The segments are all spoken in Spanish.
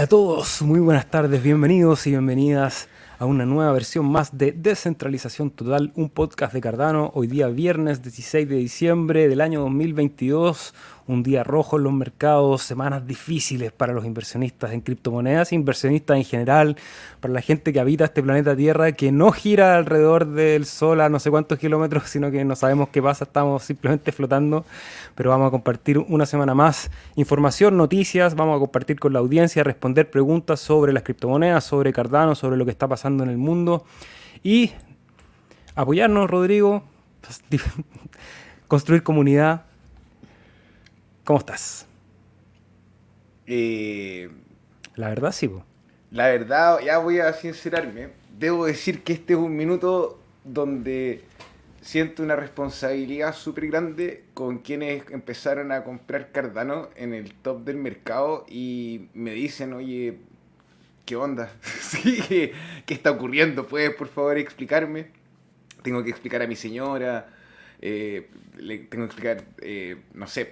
Hola a todos, muy buenas tardes, bienvenidos y bienvenidas a una nueva versión más de Descentralización Total, un podcast de Cardano, hoy día viernes 16 de diciembre del año 2022, un día rojo en los mercados, semanas difíciles para los inversionistas en criptomonedas, inversionistas en general, para la gente que habita este planeta Tierra, que no gira alrededor del Sol a no sé cuántos kilómetros, sino que no sabemos qué pasa, estamos simplemente flotando, pero vamos a compartir una semana más información, noticias, vamos a compartir con la audiencia, responder preguntas sobre las criptomonedas, sobre Cardano, sobre lo que está pasando en el mundo. Y apoyarnos, Rodrigo, construir comunidad, ¿Cómo estás? Eh, la verdad, sí. La verdad, ya voy a sincerarme. Debo decir que este es un minuto donde siento una responsabilidad súper grande con quienes empezaron a comprar Cardano en el top del mercado y me dicen, oye, ¿qué onda? ¿qué, está ocurriendo? ¿Puedes por favor explicarme? Tengo que explicar a mi señora, eh, le tengo que explicar, eh, no sé,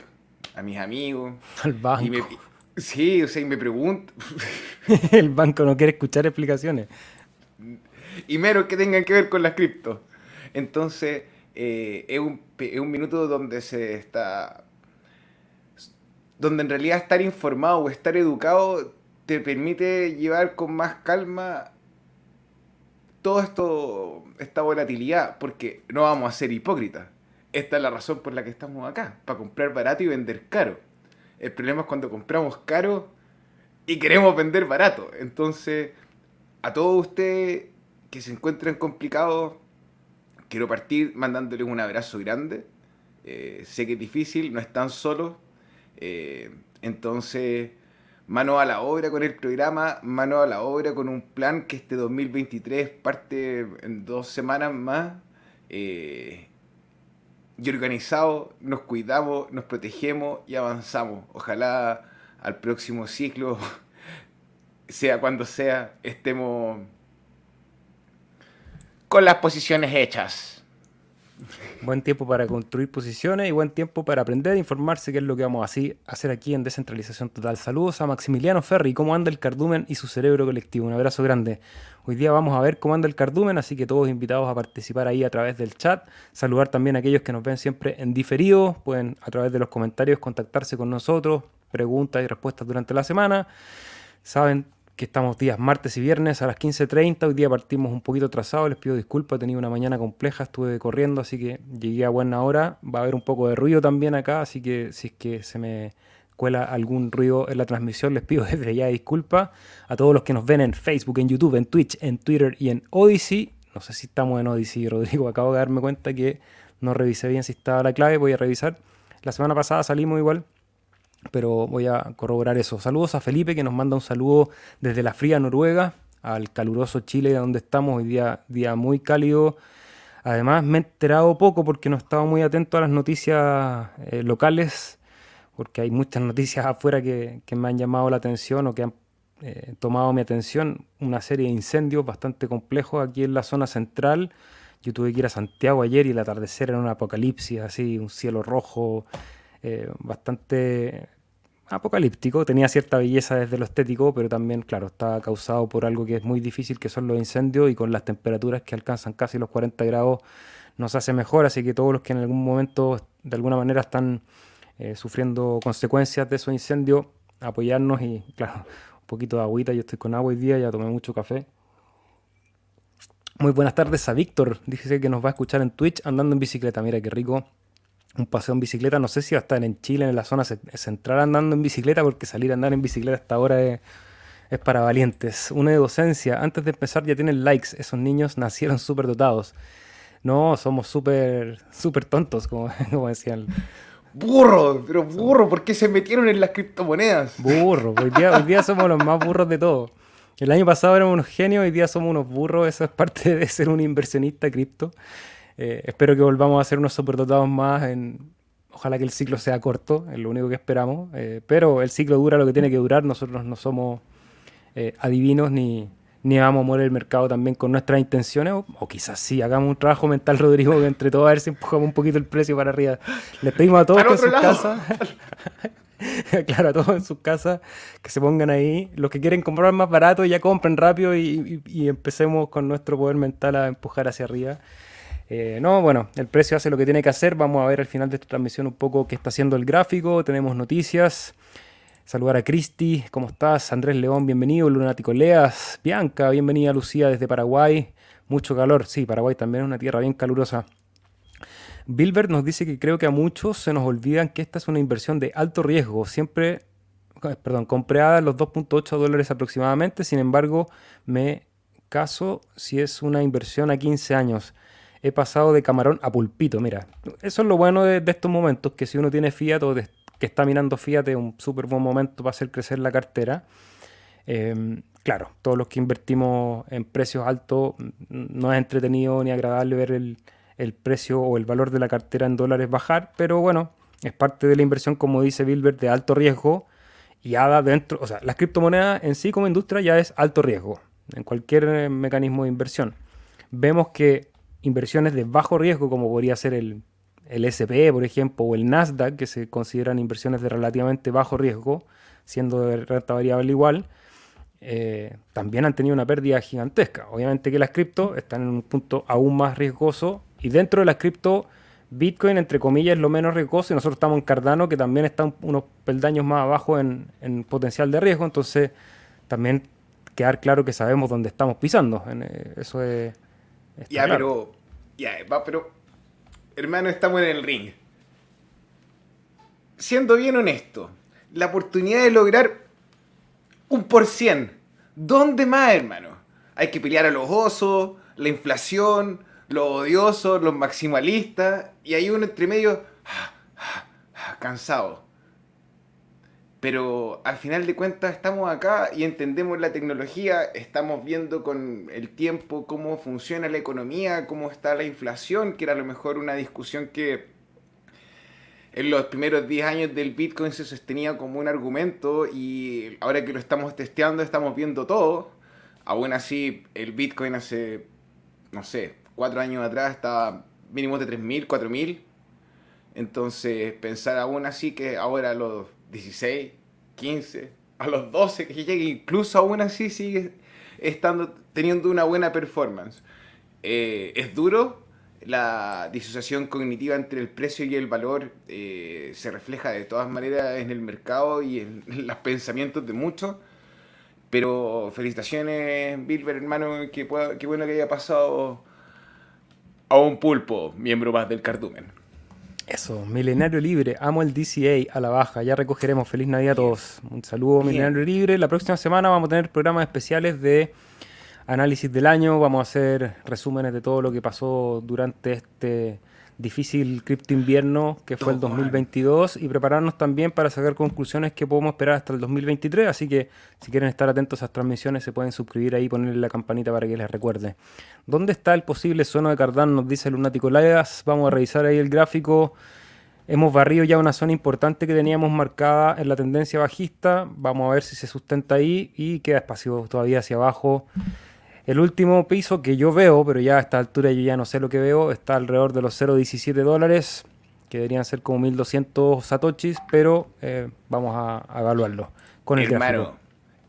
a mis amigos. Al banco. sí, o sea, y me pregunto. el banco no quiere escuchar explicaciones. Y menos que tengan que ver con las cripto. Entonces, eh, es, un, es un minuto donde se está. donde en realidad estar informado o estar educado te permite llevar con más calma todo esto, esta volatilidad, porque no vamos a ser hipócritas esta es la razón por la que estamos acá, para comprar barato y vender caro. El problema es cuando compramos caro y queremos vender barato. Entonces, a todos ustedes que se encuentren complicados, quiero partir mandándoles un abrazo grande. Eh, sé que es difícil, no están solos. Eh, entonces, mano a la obra con el programa, mano a la obra con un plan que este 2023 parte en dos semanas más. Eh, y organizado nos cuidamos, nos protegemos y avanzamos. Ojalá al próximo ciclo, sea cuando sea, estemos con las posiciones hechas. Buen tiempo para construir posiciones y buen tiempo para aprender a informarse qué es lo que vamos a hacer aquí en Descentralización Total. Saludos a Maximiliano Ferri, cómo anda el cardumen y su cerebro colectivo. Un abrazo grande. Hoy día vamos a ver cómo anda el cardumen, así que todos invitados a participar ahí a través del chat. Saludar también a aquellos que nos ven siempre en diferido. Pueden a través de los comentarios contactarse con nosotros, preguntas y respuestas durante la semana. Saben que estamos días martes y viernes a las 15.30. Hoy día partimos un poquito atrasado, les pido disculpas, he tenido una mañana compleja, estuve corriendo, así que llegué a buena hora. Va a haber un poco de ruido también acá, así que si es que se me cuela algún ruido en la transmisión, les pido desde ya disculpas. A todos los que nos ven en Facebook, en YouTube, en Twitch, en Twitter y en Odyssey. No sé si estamos en Odyssey, Rodrigo, acabo de darme cuenta que no revisé bien si estaba la clave, voy a revisar. La semana pasada salimos igual pero voy a corroborar eso. Saludos a Felipe que nos manda un saludo desde la fría Noruega al caluroso Chile donde estamos, hoy día, día muy cálido. Además me he enterado poco porque no estaba muy atento a las noticias eh, locales, porque hay muchas noticias afuera que, me han llamado la atención o que han eh, tomado mi atención. Una serie de incendios bastante complejos aquí en la zona central. Yo tuve que ir a Santiago ayer y el atardecer era un apocalipsis, así, un cielo rojo, eh, bastante apocalíptico, tenía cierta belleza desde lo estético, pero también, claro, está causado por algo que es muy difícil, que son los incendios, y con las temperaturas que alcanzan casi los 40 grados nos hace mejor, así que todos los que en algún momento de alguna manera están eh, sufriendo consecuencias de esos incendios, apoyarnos y, claro, un poquito de agüita, yo estoy con agua hoy día, ya tomé mucho café. Muy buenas tardes a Víctor, dice que nos va a escuchar en Twitch andando en bicicleta, mira qué rico un paseo en bicicleta. No sé si va a estar en Chile, en la zona central, andando en bicicleta, porque salir a andar en bicicleta hasta ahora es, para valientes. Una de docencia. Antes de empezar ya tienen likes. Esos niños nacieron súper dotados. No, somos súper súper tontos, como, como decían. Burro, pero burro, ¿por qué se metieron en las criptomonedas? Burro, hoy día, hoy día somos los más burros de todos. El año pasado éramos unos genios, hoy día somos unos burros, eso es parte de ser un inversionista cripto. Eh, espero que volvamos a hacer unos superdotados más. En, ojalá que el ciclo sea corto, es lo único que esperamos. Eh, pero el ciclo dura lo que tiene que durar. Nosotros no somos eh, adivinos ni, ni vamos a mover el mercado también con nuestras intenciones. O, quizás sí, hagamos un trabajo mental, Rodrigo, que entre todos a ver si empujamos un poquito el precio para arriba. Les pedimos a todos que en sus casas. claro, a todos en sus casas, que se pongan ahí. Los que quieren comprar más barato ya compren rápido y, empecemos con nuestro poder mental a empujar hacia arriba. Eh, no, bueno, el precio hace lo que tiene que hacer. Vamos a ver al final de esta transmisión un poco qué está haciendo el gráfico. Tenemos noticias. Saludar a Cristi, ¿cómo estás? Andrés León, bienvenido. Lunático Leas, Bianca, bienvenida. Lucía desde Paraguay. Mucho calor, sí, Paraguay también es una tierra bien calurosa. Bilbert nos dice que creo que a muchos se nos olvidan que esta es una inversión de alto riesgo, siempre, eh, perdón, comprada los 2.8 dólares aproximadamente, sin embargo, me caso si es una inversión a 15 años. He pasado de camarón a pulpito, mira, eso es lo bueno de, estos momentos, que si uno tiene Fiat o que está mirando Fiat es un súper buen momento para hacer crecer la cartera. Em, claro, todos los que invertimos en precios altos, no es entretenido ni agradable ver el, el precio o el valor de la cartera en dólares bajar, pero bueno, es parte de la inversión, como dice Bilbert, de alto riesgo y ADA dentro, o sea, las criptomonedas en sí como industria ya es alto riesgo en cualquier eh, mecanismo de inversión. Vemos que inversiones de bajo riesgo, como podría ser el, el SPE, por ejemplo, o el Nasdaq, que se consideran inversiones de relativamente bajo riesgo, siendo de renta variable igual, eh, también han tenido una pérdida gigantesca. Obviamente que las cripto están en un punto aún más riesgoso y dentro de las cripto, Bitcoin, entre comillas, es lo menos riesgoso y nosotros estamos en Cardano, que también está unos peldaños más abajo en, potencial de riesgo. Entonces, también quedar claro que sabemos dónde estamos pisando. Eh, eso es. Ya, pero. Ya, va, pero. Hermano, estamos en el ring. Siendo bien honesto, la oportunidad de lograr un por cien. ¿Dónde más, hermano? Hay que pelear a los osos, la inflación, los odiosos, los maximalistas, y hay uno entre medio cansado. Pero al final de cuentas estamos acá y entendemos la tecnología, estamos viendo con el tiempo cómo funciona la economía, cómo está la inflación, que era a lo mejor una discusión que en los primeros 10 años del Bitcoin se sostenía como un argumento y ahora que lo estamos testeando estamos viendo todo. Aún así, el Bitcoin hace, no sé, cuatro años atrás estaba mínimo de 3.000, 4.000. Entonces, pensar aún así que ahora los 16, 15, a los 12 que llegue, incluso aún así sigue estando, teniendo una buena performance. Eh, es duro, la disociación cognitiva entre el precio y el valor eh, se refleja de todas maneras en el mercado y en, los pensamientos de muchos. Pero felicitaciones, Bilber, hermano, que, qué bueno que haya pasado a un pulpo, miembro más del cardumen. Eso, Milenario Libre, amo el DCA a la baja, ya recogeremos. Feliz Navidad a todos. Un saludo, Milenario Libre. La próxima semana vamos a tener programas especiales de análisis del año, vamos a hacer resúmenes de todo lo que pasó durante este difícil cripto invierno que fue el 2022 y prepararnos también para sacar conclusiones que podemos esperar hasta el 2023. Así que si quieren estar atentos a esas transmisiones se pueden suscribir ahí y ponerle la campanita para que les recuerde. ¿Dónde está el posible sueno de Cardán? Nos dice Lunático Lagas. Vamos a revisar ahí el gráfico. Hemos barrido ya una zona importante que teníamos marcada en la tendencia bajista. Vamos a ver si se sustenta ahí y queda espacio todavía hacia abajo. El último piso que yo veo, pero ya a esta altura yo ya no sé lo que veo, está alrededor de los 0.17 dólares, que deberían ser como 1.200 satoshis, pero eh, vamos a, evaluarlo con el Hermano,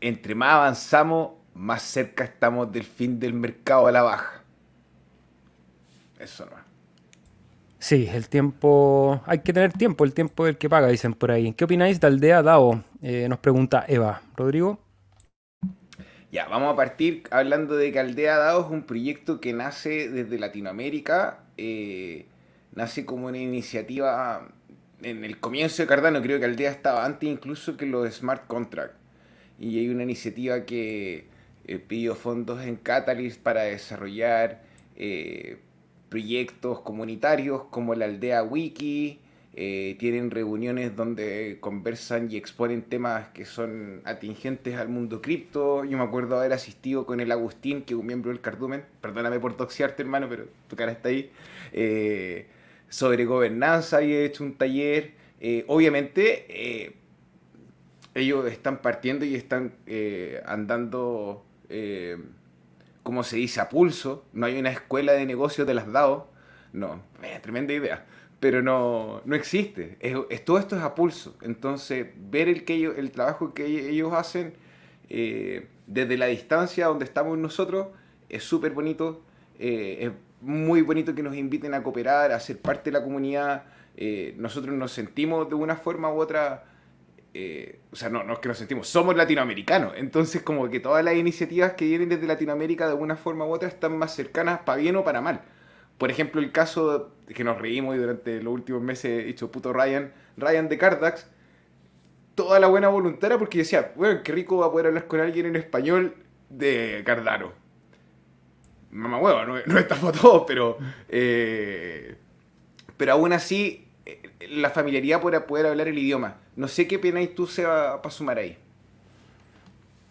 entre más avanzamos, más cerca estamos del fin del mercado a la baja. Eso no. Sí, el tiempo. Hay que tener tiempo, el tiempo es el que paga, dicen por ahí. ¿Qué opináis de Aldea DAO? Eh, nos pregunta Eva. Rodrigo. Ya, vamos a partir hablando de que Aldea DAO es un proyecto que nace desde Latinoamérica, eh, nace como una iniciativa en el comienzo de Cardano, creo que Aldea estaba antes incluso que los smart contracts. Y hay una iniciativa que eh, pidió fondos en Catalyst para desarrollar eh, proyectos comunitarios como la Aldea Wiki, eh, tienen reuniones donde conversan y exponen temas que son atingentes al mundo cripto. Yo me acuerdo haber asistido con el Agustín, que es un miembro del Cardumen, perdóname por toxiarte hermano, pero tu cara está ahí, eh, sobre gobernanza y he hecho un taller. Eh, obviamente ellos están partiendo y están andando, como se dice, a pulso. No hay una escuela de negocios de las DAO. No, tremenda idea pero no, no existe. Es, todo esto es a pulso. Entonces, ver el, que ellos, el trabajo que ellos hacen eh, desde la distancia donde estamos nosotros es súper bonito. Eh, es muy bonito que nos inviten a cooperar, a ser parte de la comunidad. Eh, nosotros nos sentimos de una forma u otra, o sea, no, no es que nos sentimos, somos latinoamericanos. Entonces, como que todas las iniciativas que vienen desde Latinoamérica de una forma u otra están más cercanas para bien o para mal. Por ejemplo, el caso que nos reímos y durante los últimos meses he dicho puto Ryan, Ryan de Cardax, toda la buena voluntad era porque decía, bueno, qué rico va a poder hablar con alguien en español de Cardano. Mamá huevo, no, no está todo, pero. Eh, pero aún así, eh, la familiaridad para poder hablar el idioma. No sé qué y tú se va para sumar ahí.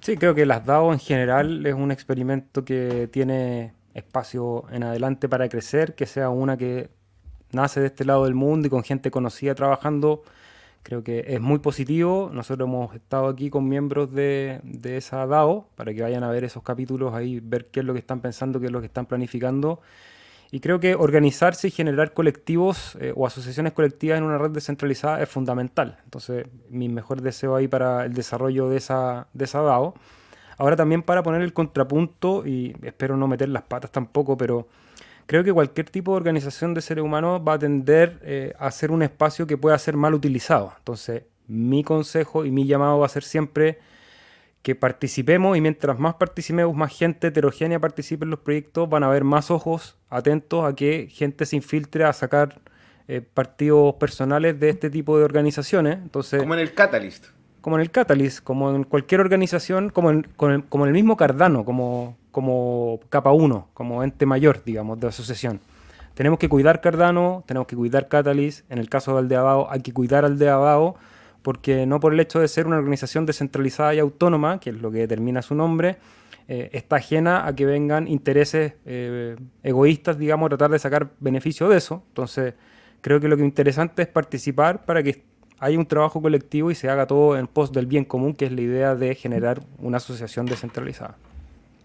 Sí, creo que las DAO en general es un experimento que tiene espacio en adelante para crecer, que sea una que nace de este lado del mundo y con gente conocida trabajando, creo que es muy positivo. Nosotros hemos estado aquí con miembros de, de, esa DAO para que vayan a ver esos capítulos ahí, ver qué es lo que están pensando, qué es lo que están planificando. Y creo que organizarse y generar colectivos eh, o asociaciones colectivas en una red descentralizada es fundamental. Entonces, mi mejor deseo ahí para el desarrollo de esa, de esa DAO. Ahora también para poner el contrapunto, y espero no meter las patas tampoco, pero creo que cualquier tipo de organización de seres humanos va a tender eh, a ser un espacio que pueda ser mal utilizado. Entonces, mi consejo y mi llamado va a ser siempre que participemos y mientras más participemos, más gente heterogénea participe en los proyectos, van a haber más ojos atentos a que gente se infiltre a sacar eh, partidos personales de este tipo de organizaciones. Entonces, Como en el Catalyst como en el Catalyst, como en cualquier organización, como en, como el mismo Cardano, como, como capa 1, como ente mayor, digamos, de asociación. Tenemos que cuidar Cardano, tenemos que cuidar Catalyst, en el caso de hay que cuidar al de porque no por el hecho de ser una organización descentralizada y autónoma, que es lo que determina su nombre, eh, está ajena a que vengan intereses eh, egoístas, digamos, tratar de sacar beneficio de eso. Entonces, creo que lo que es interesante es participar para que hay un trabajo colectivo y se haga todo en pos del bien común, que es la idea de generar una asociación descentralizada.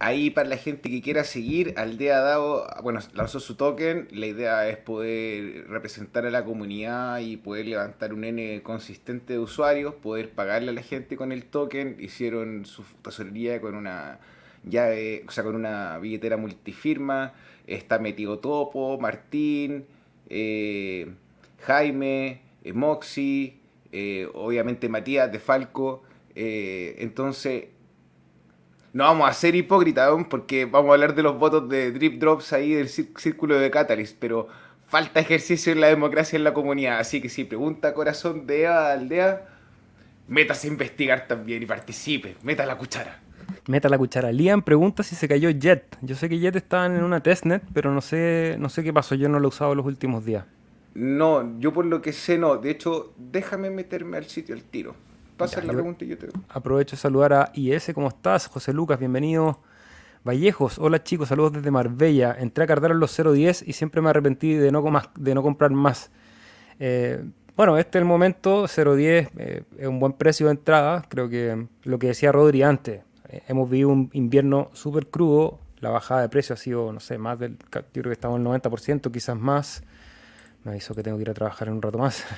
Ahí para la gente que quiera seguir, Aldea DAO, bueno, lanzó su token, la idea es poder representar a la comunidad y poder levantar un N consistente de usuarios, poder pagarle a la gente con el token, hicieron su tesorería con una llave, o sea, con una billetera multifirma, está metido Topo, Martín, eh, Jaime, eh, Moxie, eh, obviamente Matías de Falco. Eh, entonces, no vamos a ser hipócritas porque vamos a hablar de los votos de Drip Drops ahí del círculo de Catalyst, pero falta ejercicio en la democracia en la comunidad. Así que si pregunta corazón de aldea, métase a investigar también y participe. Meta la cuchara. Meta la cuchara. Liam pregunta si se cayó Jet. Yo sé que Jet estaba en una testnet, pero no sé, no sé qué pasó. Yo no lo he usado los últimos días. No, yo por lo que sé no. De hecho, déjame meterme al sitio al tiro. Pasa la pregunta y yo te... Aprovecho de saludar a IS, ¿cómo estás? José Lucas, bienvenido. Vallejos, hola chicos, saludos desde Marbella. Entré a en los 0.10 y siempre me arrepentí de no, de no comprar más. Eh, bueno, este es el momento, 0.10 eh, es un buen precio de entrada. Creo que lo que decía Rodri antes, eh, hemos vivido un invierno súper crudo. La bajada de precio ha sido, no sé, más del, yo creo que estamos en el 90%, quizás más me avisó que tengo que ir a trabajar en un rato más.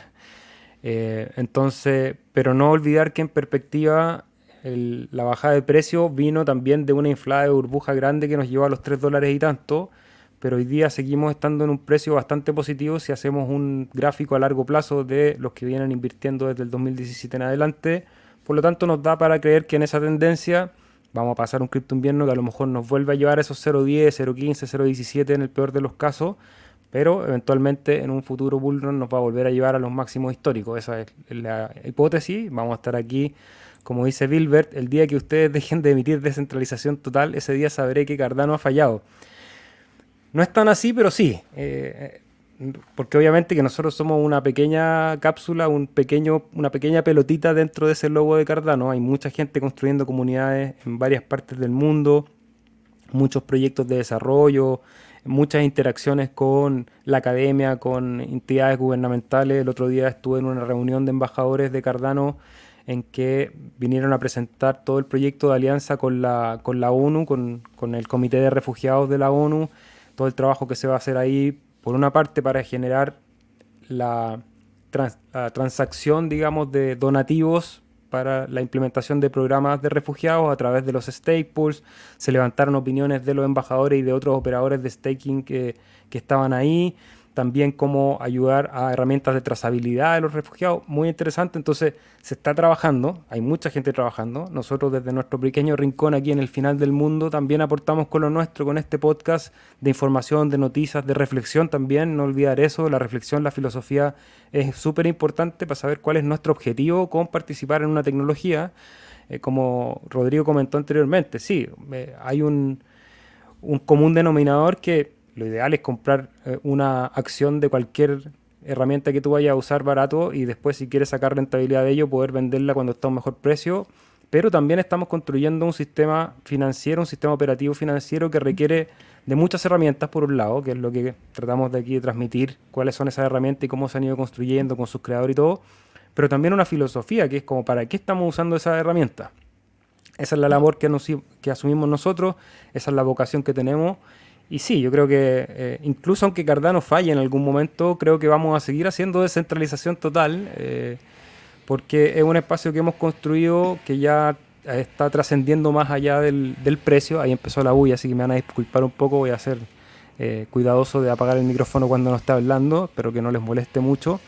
Eh, entonces, pero no olvidar que en perspectiva la bajada de precio vino también de una inflada de burbuja grande que nos llevó a los 3 dólares y tanto, pero hoy día seguimos estando en un precio bastante positivo si hacemos un gráfico a largo plazo de los que vienen invirtiendo desde el 2017 en adelante. Por lo tanto, nos da para creer que en esa tendencia vamos a pasar un cripto invierno que a lo mejor nos vuelve a llevar a esos 0.10, 0.15, 0.17 en el peor de los casos pero eventualmente en un futuro bullrun nos va a volver a llevar a los máximos históricos. Esa es la hipótesis. Vamos a estar aquí, como dice Bilbert, el día que ustedes dejen de emitir descentralización total, ese día sabré que Cardano ha fallado. No es tan así, pero sí. Eh, porque obviamente que nosotros somos una pequeña cápsula, un pequeño, una pequeña pelotita dentro de ese logo de Cardano. Hay mucha gente construyendo comunidades en varias partes del mundo, muchos proyectos de desarrollo, muchas interacciones con la academia, con entidades gubernamentales. El otro día estuve en una reunión de embajadores de Cardano en que vinieron a presentar todo el proyecto de alianza con la, con la ONU, con, con el Comité de Refugiados de la ONU, todo el trabajo que se va a hacer ahí, por una parte para generar la, transacción, digamos, de donativos para la implementación de programas de refugiados a través de los stake pools. Se levantaron opiniones de los embajadores y de otros operadores de staking que, que estaban ahí también cómo ayudar a herramientas de trazabilidad de los refugiados, muy interesante, entonces se está trabajando, hay mucha gente trabajando, nosotros desde nuestro pequeño rincón aquí en el final del mundo también aportamos con lo nuestro, con este podcast de información, de noticias, de reflexión también, no olvidar eso, la reflexión, la filosofía es súper importante para saber cuál es nuestro objetivo con participar en una tecnología, eh, como Rodrigo comentó anteriormente, sí, eh, hay un, un común denominador que lo ideal es comprar eh, una acción de cualquier herramienta que tú vayas a usar barato y después si quieres sacar rentabilidad de ello, poder venderla cuando está a un mejor precio. Pero también estamos construyendo un sistema financiero, un sistema operativo financiero que requiere de muchas herramientas por un lado, que es lo que tratamos de aquí de transmitir, cuáles son esas herramientas y cómo se han ido construyendo con sus creadores y todo, pero también una filosofía que es como para qué estamos usando esas herramientas. Esa es la labor que, que asumimos nosotros, esa es la vocación que tenemos y sí, yo creo que eh, incluso aunque Cardano falle en algún momento, creo que vamos a seguir haciendo descentralización total, eh, porque es un espacio que hemos construido que ya está trascendiendo más allá del, precio. Ahí empezó la bulla, así que me van a disculpar un poco, voy a ser eh, cuidadoso de apagar el micrófono cuando no esté hablando, espero que no les moleste mucho.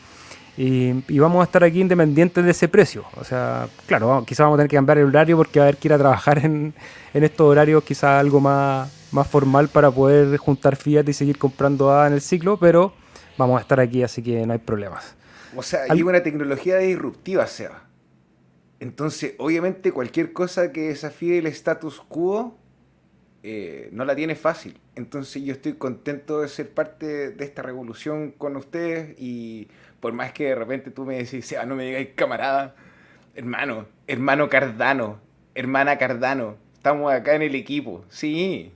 Y, vamos a estar aquí independientes de ese precio. O sea, claro, quizás vamos a tener que cambiar el horario porque va a haber que ir a trabajar en, en estos horarios quizás algo más, más formal para poder juntar Fiat y seguir comprando A en el ciclo, pero vamos a estar aquí, así que no hay problemas. O sea, hay una tecnología disruptiva, Seba. Entonces, obviamente, cualquier cosa que desafíe el status quo eh, no la tiene fácil. Entonces, yo estoy contento de ser parte de esta revolución con ustedes y por más que de repente tú me decís, Seba, no me digáis camarada, hermano, hermano Cardano, hermana Cardano, estamos acá en el equipo. Sí,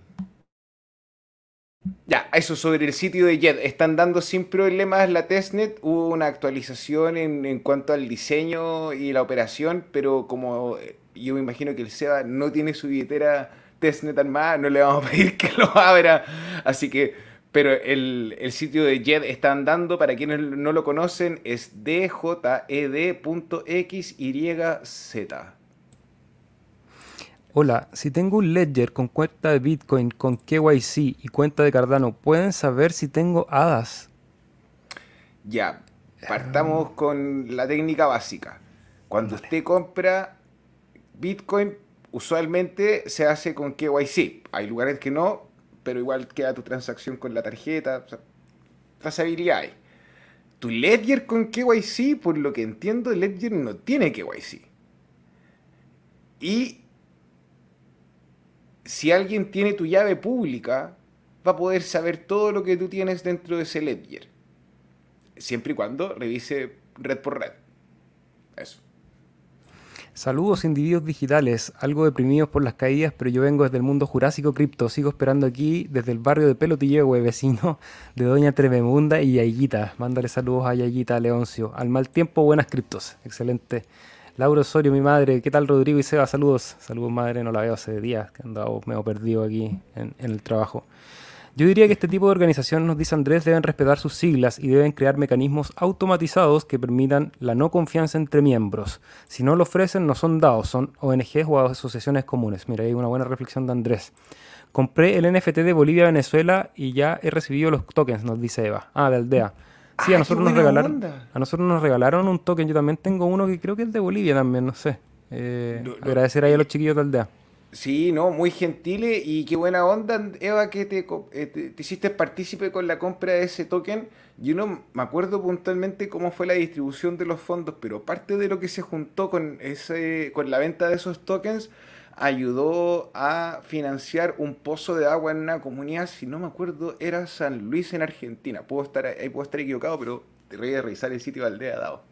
ya, eso sobre el sitio de Jet. Están dando sin problemas la testnet. Hubo una actualización en, cuanto al diseño y la operación, pero como eh, yo me imagino que el SEBA no tiene su billetera testnet armada, no le vamos a pedir que lo abra. Así que, pero el, el sitio de Jet está andando, para quienes no lo conocen, es djed.xyz. Hola, si tengo un ledger con cuenta de Bitcoin con KYC y cuenta de Cardano, ¿pueden saber si tengo hadas? Ya, partamos con la técnica básica. Cuando usted compra Bitcoin, usualmente se hace con KYC. Hay lugares que no, pero igual queda tu transacción con la tarjeta. O trazabilidad hay. Tu ledger con KYC, por lo que entiendo, el ledger no tiene KYC. Y si alguien tiene tu llave pública, va a poder saber todo lo que tú tienes dentro de ese ledger. Siempre y cuando revise red por red. Eso. Saludos individuos digitales, algo deprimidos por las caídas, pero yo vengo desde el mundo jurásico cripto. Sigo esperando aquí desde el barrio de Pelotillehue, vecino de Doña Trememunda y Yayita. Mándale saludos a Yayita Leoncio. Al mal tiempo, buenas criptos. Excelente. Laura Osorio, mi madre. ¿Qué tal, Rodrigo y Seba? Saludos. Saludos, madre. No la veo hace días, que andado medio perdido aquí en, el trabajo. Yo diría que este tipo de organizaciones, nos dice Andrés, deben respetar sus siglas y deben crear mecanismos automatizados que permitan la no confianza entre miembros. Si no lo ofrecen, no son dados, son ONGs o asociaciones comunes. Mira, hay una buena reflexión de Andrés. Compré el NFT de Bolivia-Venezuela y ya he recibido los tokens, nos dice Eva. Ah, de Aldea. Sí, a nosotros nos regalaron. A nosotros nos regalaron un token. Yo también tengo uno que creo que es de Bolivia también, no sé. Eh, agradecer ahí a los chiquillos de aldea. Sí, no, muy gentiles y qué buena onda, Eva, que eh, te, te, hiciste partícipe con la compra de ese token. Yo no me acuerdo puntualmente cómo fue la distribución de los fondos, pero parte de lo que se juntó con, ese, con la venta de esos tokens ayudó a financiar un pozo de agua en una comunidad, si no me acuerdo, era San Luis en Argentina. Puedo estar, ahí puedo estar equivocado, pero te voy a revisar el sitio de aldea dado.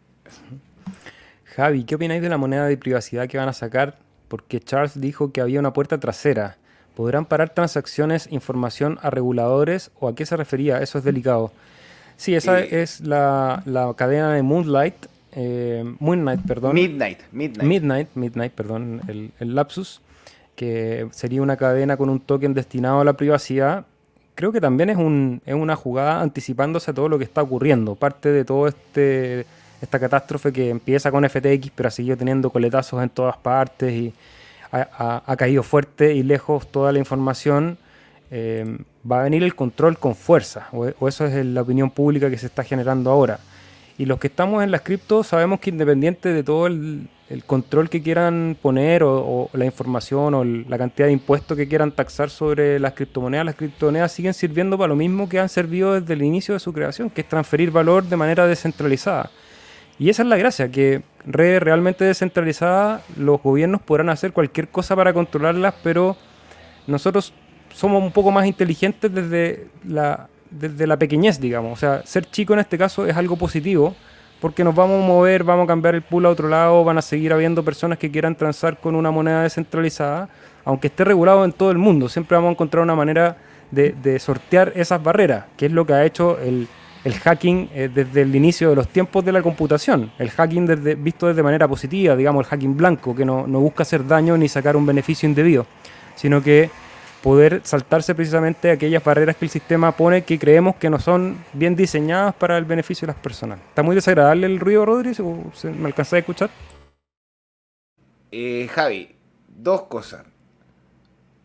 Javi, ¿qué opináis de la moneda de privacidad que van a sacar? Porque Charles dijo que había una puerta trasera. ¿Podrán parar transacciones, información a reguladores o a qué se refería? Eso es delicado. Sí, esa eh, es la, la cadena de Moonlight, eh, Midnight, perdón. Midnight, Midnight. Midnight, Midnight, perdón, el, lapsus, que sería una cadena con un token destinado a la privacidad creo que también es, un, es una jugada anticipándose a todo lo que está ocurriendo. Parte de todo este esta catástrofe que empieza con FTX, pero ha seguido teniendo coletazos en todas partes y ha, caído fuerte y lejos toda la información. Eh, va a venir el control con fuerza, o, o eso es la opinión pública que se está generando ahora. Y los que estamos en las cripto sabemos que independiente de todo el, control que quieran poner o, la información o la cantidad de impuestos que quieran taxar sobre las criptomonedas, las criptomonedas siguen sirviendo para lo mismo que han servido desde el inicio de su creación, que es transferir valor de manera descentralizada. Y esa es la gracia, que redes realmente descentralizadas, los gobiernos podrán hacer cualquier cosa para controlarlas, pero nosotros somos un poco más inteligentes desde la, desde la pequeñez, digamos. O sea, ser chico en este caso es algo positivo porque nos vamos a mover, vamos a cambiar el pool a otro lado, van a seguir habiendo personas que quieran transar con una moneda descentralizada, aunque esté regulado en todo el mundo, siempre vamos a encontrar una manera de, sortear esas barreras, que es lo que ha hecho el, hacking eh, desde el inicio de los tiempos de la computación, el hacking desde, visto desde manera positiva, digamos el hacking blanco, que no, no busca hacer daño ni sacar un beneficio indebido, sino que poder saltarse precisamente aquellas barreras que el sistema pone que creemos que no son bien diseñadas para el beneficio de las personas. ¿Está muy desagradable el ruido, Rodríguez? ¿Me alcanza a escuchar? Eh, Javi, dos cosas.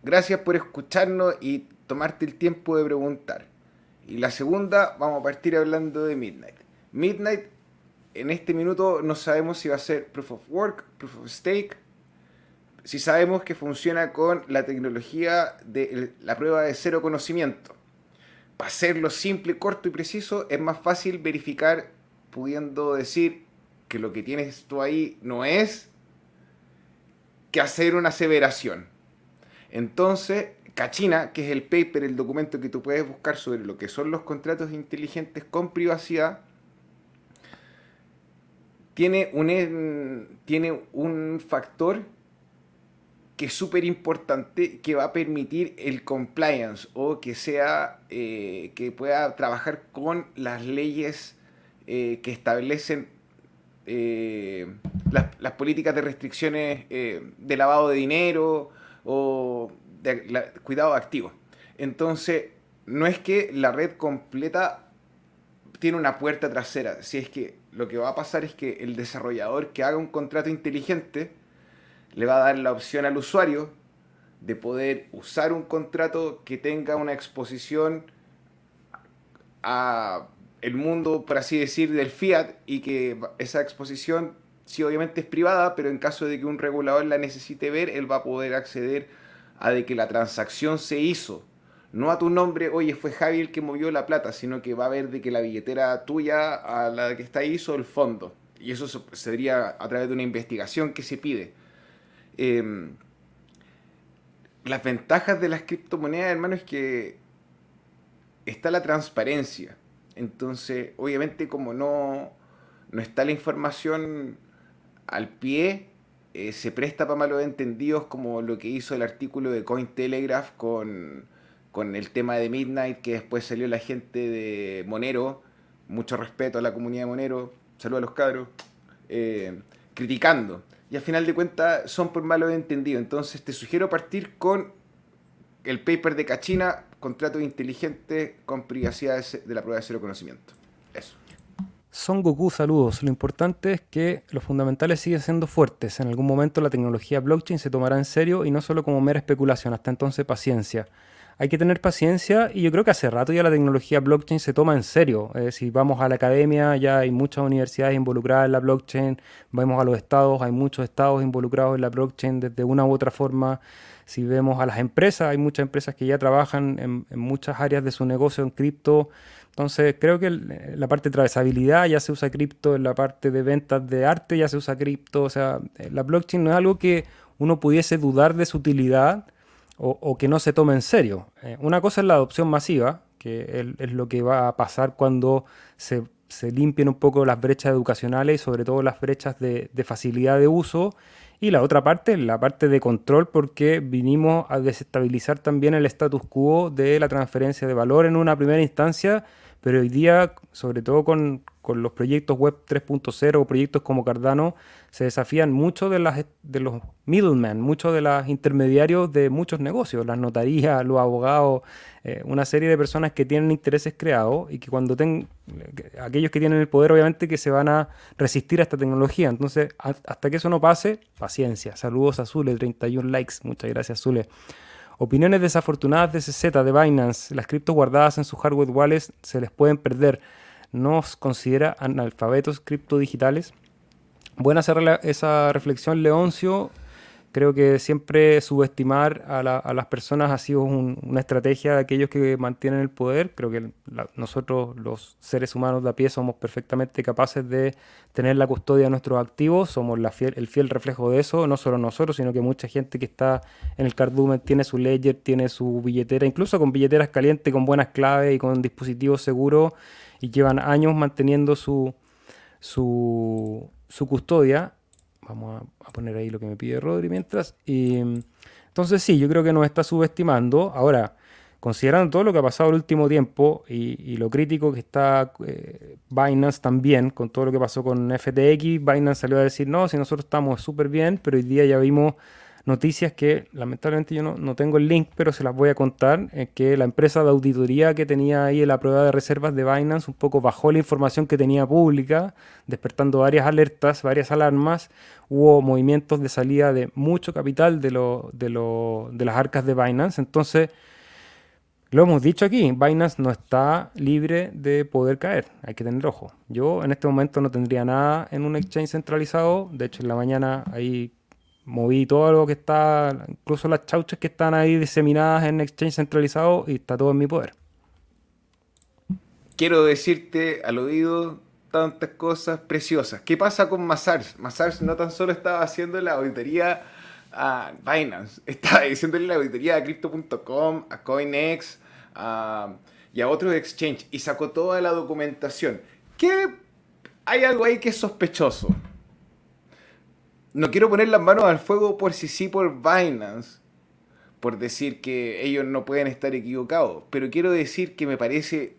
Gracias por escucharnos y tomarte el tiempo de preguntar. Y la segunda, vamos a partir hablando de Midnight. Midnight, en este minuto no sabemos si va a ser Proof of Work, Proof of Stake si sabemos que funciona con la tecnología de la prueba de cero conocimiento. Para hacerlo simple, corto y preciso, es más fácil verificar pudiendo decir que lo que tienes tú ahí no es que hacer una aseveración. Entonces, Cachina, que es el paper, el documento que tú puedes buscar sobre lo que son los contratos inteligentes con privacidad, tiene un, tiene un factor que es súper importante, que va a permitir el compliance o que sea, eh, que pueda trabajar con las leyes eh, que establecen eh, las, políticas de restricciones de lavado de dinero o de cuidado activo. Entonces, no es que la red completa tiene una puerta trasera, si es que lo que va a pasar es que el desarrollador que haga un contrato inteligente, le va a dar la opción al usuario de poder usar un contrato que tenga una exposición a el mundo, por así decir, del fiat y que esa exposición, sí obviamente es privada, pero en caso de que un regulador la necesite ver, él va a poder acceder a de que la transacción se hizo. No a tu nombre, oye, fue Javi el que movió la plata, sino que va a ver de que la billetera tuya a la que está ahí hizo el fondo. Y eso sería a través de una investigación que se pide. Em, las ventajas de las criptomonedas, hermano, es que está la transparencia. Entonces, obviamente, como no, no está la información al pie, eh, se presta para malos entendidos, como lo que hizo el artículo de Cointelegraph con, con el tema de Midnight, que después salió la gente de Monero. Mucho respeto a la comunidad de Monero. Saludos a los cabros. Eh, criticando y al final de cuentas son por malo entendido. Entonces te sugiero partir con el paper de Cachina, contrato inteligente con privacidad de la prueba de cero conocimiento. Eso. Son Goku, saludos. Lo importante es que los fundamentales siguen siendo fuertes. En algún momento la tecnología blockchain se tomará en serio y no solo como mera especulación. Hasta entonces, paciencia hay que tener paciencia y yo creo que hace rato ya la tecnología blockchain se toma en serio. Si vamos a la academia, ya hay muchas universidades involucradas en la blockchain, vamos a los estados, hay muchos estados involucrados en la blockchain desde una u otra forma. Si vemos a las empresas, hay muchas empresas que ya trabajan en, muchas áreas de su negocio en cripto. Entonces creo que la parte de trazabilidad ya se usa cripto, en la parte de ventas de arte ya se usa cripto. O sea, eh, la blockchain no es algo que uno pudiese dudar de su utilidad o, que no se tome en serio. Eh, una cosa es la adopción masiva, que es, lo que va a pasar cuando se, limpien un poco las brechas educacionales y sobre todo las brechas de, facilidad de uso. Y la otra parte, la parte de control, porque vinimos a desestabilizar también el status quo de la transferencia de valor en una primera instancia, pero hoy día, sobre todo con, con los proyectos web 3.0 o proyectos como Cardano, se desafían muchos de, las, de los middlemen, muchos de los intermediarios de muchos negocios, las notarías, los abogados, eh, una serie de personas que tienen intereses creados y que cuando tengan, aquellos que tienen el poder obviamente que se van a resistir a esta tecnología. Entonces, hasta que eso no pase, paciencia. Saludos a Zule, 31 likes. Muchas gracias, Zule. Opiniones desafortunadas de CZ, de Binance. Las criptos guardadas en sus hardware wallets se les pueden perder. ¿No os considera analfabetos criptodigitales? Buena esa reflexión, Leoncio. Creo que siempre subestimar a, las personas ha sido una estrategia de aquellos que mantienen el poder. Creo que nosotros, los seres humanos de a pie, somos perfectamente capaces de tener la custodia de nuestros activos. Somos el fiel reflejo de eso, no solo nosotros, sino que mucha gente que está en el cardumen tiene su ledger, tiene su billetera, incluso con billeteras calientes, con buenas claves y con dispositivos seguros, y llevan años manteniendo su, su su custodia. Vamos a, poner ahí lo que me pide Rodri mientras. Entonces sí, yo creo que nos está subestimando. Ahora, considerando todo lo que ha pasado el último tiempo y, lo crítico que está eh, Binance también, con todo lo que pasó con FTX, Binance salió a decir, no, si nosotros estamos súper bien, pero hoy día ya vimos noticias que lamentablemente yo no, tengo el link, pero se las voy a contar, eh, que la empresa de auditoría que tenía ahí en la prueba de reservas de Binance un poco bajó la información que tenía pública, despertando varias alertas, varias alarmas, hubo movimientos de salida de mucho capital de, lo, de, lo, de las arcas de Binance, entonces... Lo hemos dicho aquí, Binance no está libre de poder caer, hay que tener ojo. Yo en este momento no tendría nada en un exchange centralizado, de hecho en la mañana ahí moví todo lo que está, incluso las chauchas que están ahí diseminadas en exchange centralizado y está todo en mi poder. Quiero decirte al oído tantas cosas preciosas. ¿Qué pasa con Mazars? Mazars no tan solo estaba haciendo la auditoría a Binance, estaba diciéndole la auditoría a Crypto.com, a CoinEx y a otros exchanges y sacó toda la documentación. ¿Qué? Hay algo ahí que es sospechoso no quiero poner las manos al fuego por si sí por Binance, por decir que ellos no pueden estar equivocados, pero quiero decir que me parece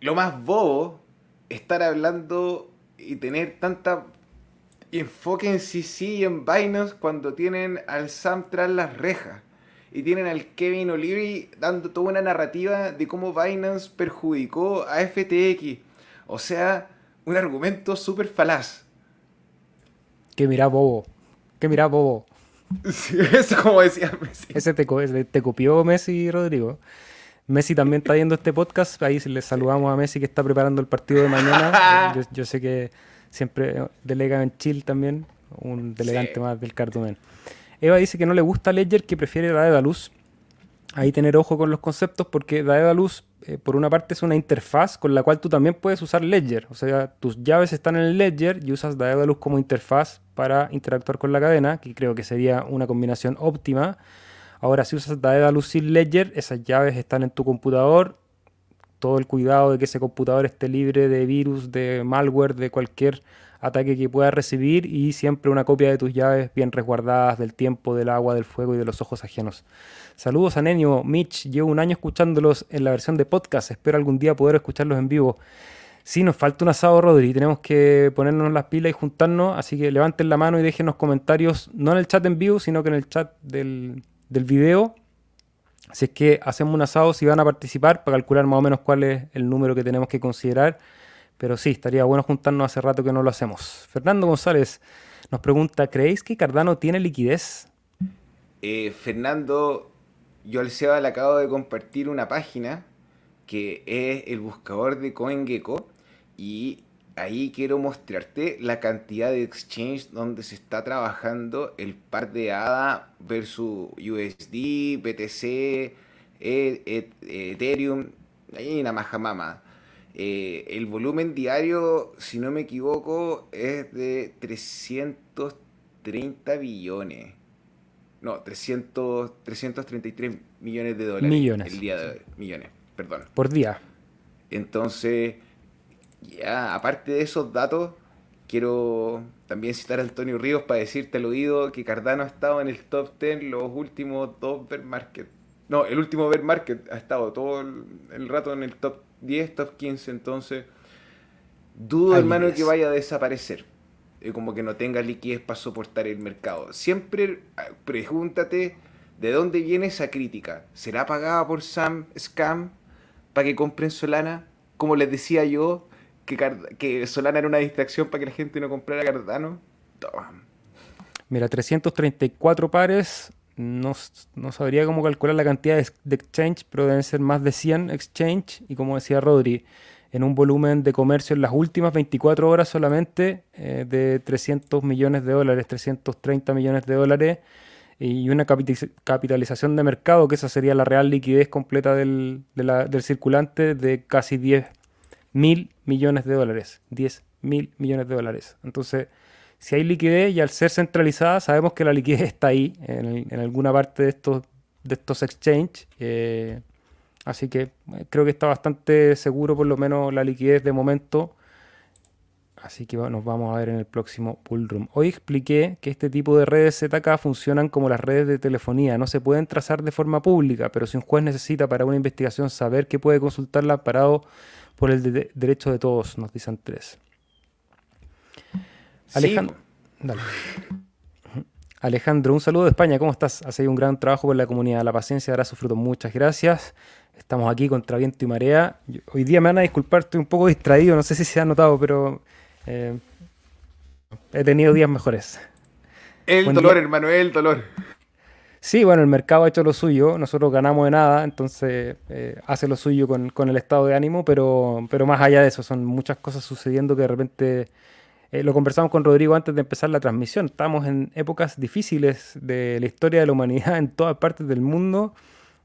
lo más bobo estar hablando y tener tanta enfoque en sí y en Binance cuando tienen al Sam tras las rejas y tienen al Kevin O'Leary dando toda una narrativa de cómo Binance perjudicó a FTX. O sea, un argumento súper falaz. Que mira bobo. Que mira bobo. Sí, eso como decía Messi. Ese te, te copió Messi, Rodrigo. Messi también está viendo este podcast. Ahí le saludamos a Messi que está preparando el partido de mañana. yo, sé que siempre delega en Chile también, un delegante más del cartumen. Eva dice que no le gusta Ledger, que prefiere la luz ahí tener ojo con los conceptos porque Daedalus, eh, por una parte, es una interfaz con la cual tú también puedes usar Ledger. O sea, tus llaves están en Ledger y usas Daedalus como interfaz para interactuar con la cadena, que creo que sería una combinación óptima. Ahora, si usas Daedalus sin Ledger, esas llaves están en tu computador. Todo el cuidado de que ese computador esté libre de virus, de malware, de cualquier ataque que puedas recibir y siempre una copia de tus llaves bien resguardadas del tiempo, del agua, del fuego y de los ojos ajenos. Saludos a Nenio, Mitch, llevo un año escuchándolos en la versión de podcast, espero algún día poder escucharlos en vivo. Sí, nos falta un asado, Rodri, tenemos que ponernos las pilas y juntarnos, así que levanten la mano y déjenos comentarios, no en el chat en vivo, sino que en el chat del, del video. Si es que hacemos un asado, si van a participar, para calcular más o menos cuál es el número que tenemos que considerar pero sí, estaría bueno juntarnos hace rato que no lo hacemos. Fernando González nos pregunta, ¿creéis que Cardano tiene liquidez? Eh, Fernando, yo al Seba le acabo de compartir una página que es el buscador de CoinGecko y ahí quiero mostrarte la cantidad de exchange donde se está trabajando el par de ADA versus USD, BTC, e, e, Ethereum, ahí una majamama. Eh, el volumen diario, si no me equivoco, es de 330 billones. No, 300, 333 millones de dólares. Millones. El día de hoy. Millones, perdón. Por día. Entonces, ya, aparte de esos datos, quiero también citar a Antonio Ríos para decirte al oído que Cardano ha estado en el top 10 los últimos dos bear market. No, el último bear market ha estado todo el, rato en el top 10, top 15, entonces dudo, hermano, que vaya a desaparecer. Eh, como que no tenga liquidez para soportar el mercado. Siempre ah, pregúntate de dónde viene esa crítica. ¿Será pagada por Sam Scam para que compren Solana? Como les decía yo, que, que Solana era una distracción para que la gente no comprara Cardano. Mira, 334 pares. No, no, sabría cómo calcular la cantidad de, exchange, pero deben ser más de 100 exchange. Y como decía Rodri, en un volumen de comercio en las últimas 24 horas solamente eh, de 300 millones de dólares, 330 millones de dólares y una capitalización de mercado, que esa sería la real liquidez completa del, del circulante de casi 10 mil millones de dólares. 10 mil millones de dólares. Entonces, si hay liquidez y al ser centralizada, sabemos que la liquidez está ahí, en, alguna parte de estos, de estos exchanges. Eh, Así que eh, creo que está bastante seguro por lo menos la liquidez de momento. Así que nos vamos a ver en el próximo Room. Hoy expliqué que este tipo de redes ZK funcionan como las redes de telefonía. No se pueden trazar de forma pública, pero si un juez necesita para una investigación saber que puede consultarla parado por el derecho de todos, nos dicen tres. Alejandro, dale. Alejandro, un saludo de España. ¿Cómo estás? Has hecho un gran trabajo por la comunidad. La paciencia dará su fruto. Muchas gracias. Estamos aquí contra viento y marea. hoy día me van a disculpar, estoy un poco distraído, no sé si se ha notado, pero eh, he tenido días mejores. El dolor, hermano, el dolor. Sí, bueno, el mercado ha hecho lo suyo, nosotros ganamos de nada, entonces eh, hace lo suyo con, el estado de ánimo, pero, pero más allá de eso, son muchas cosas sucediendo que de repente, eh, lo conversamos con Rodrigo antes de empezar la transmisión, estamos en épocas difíciles de la historia de la humanidad en todas partes del mundo.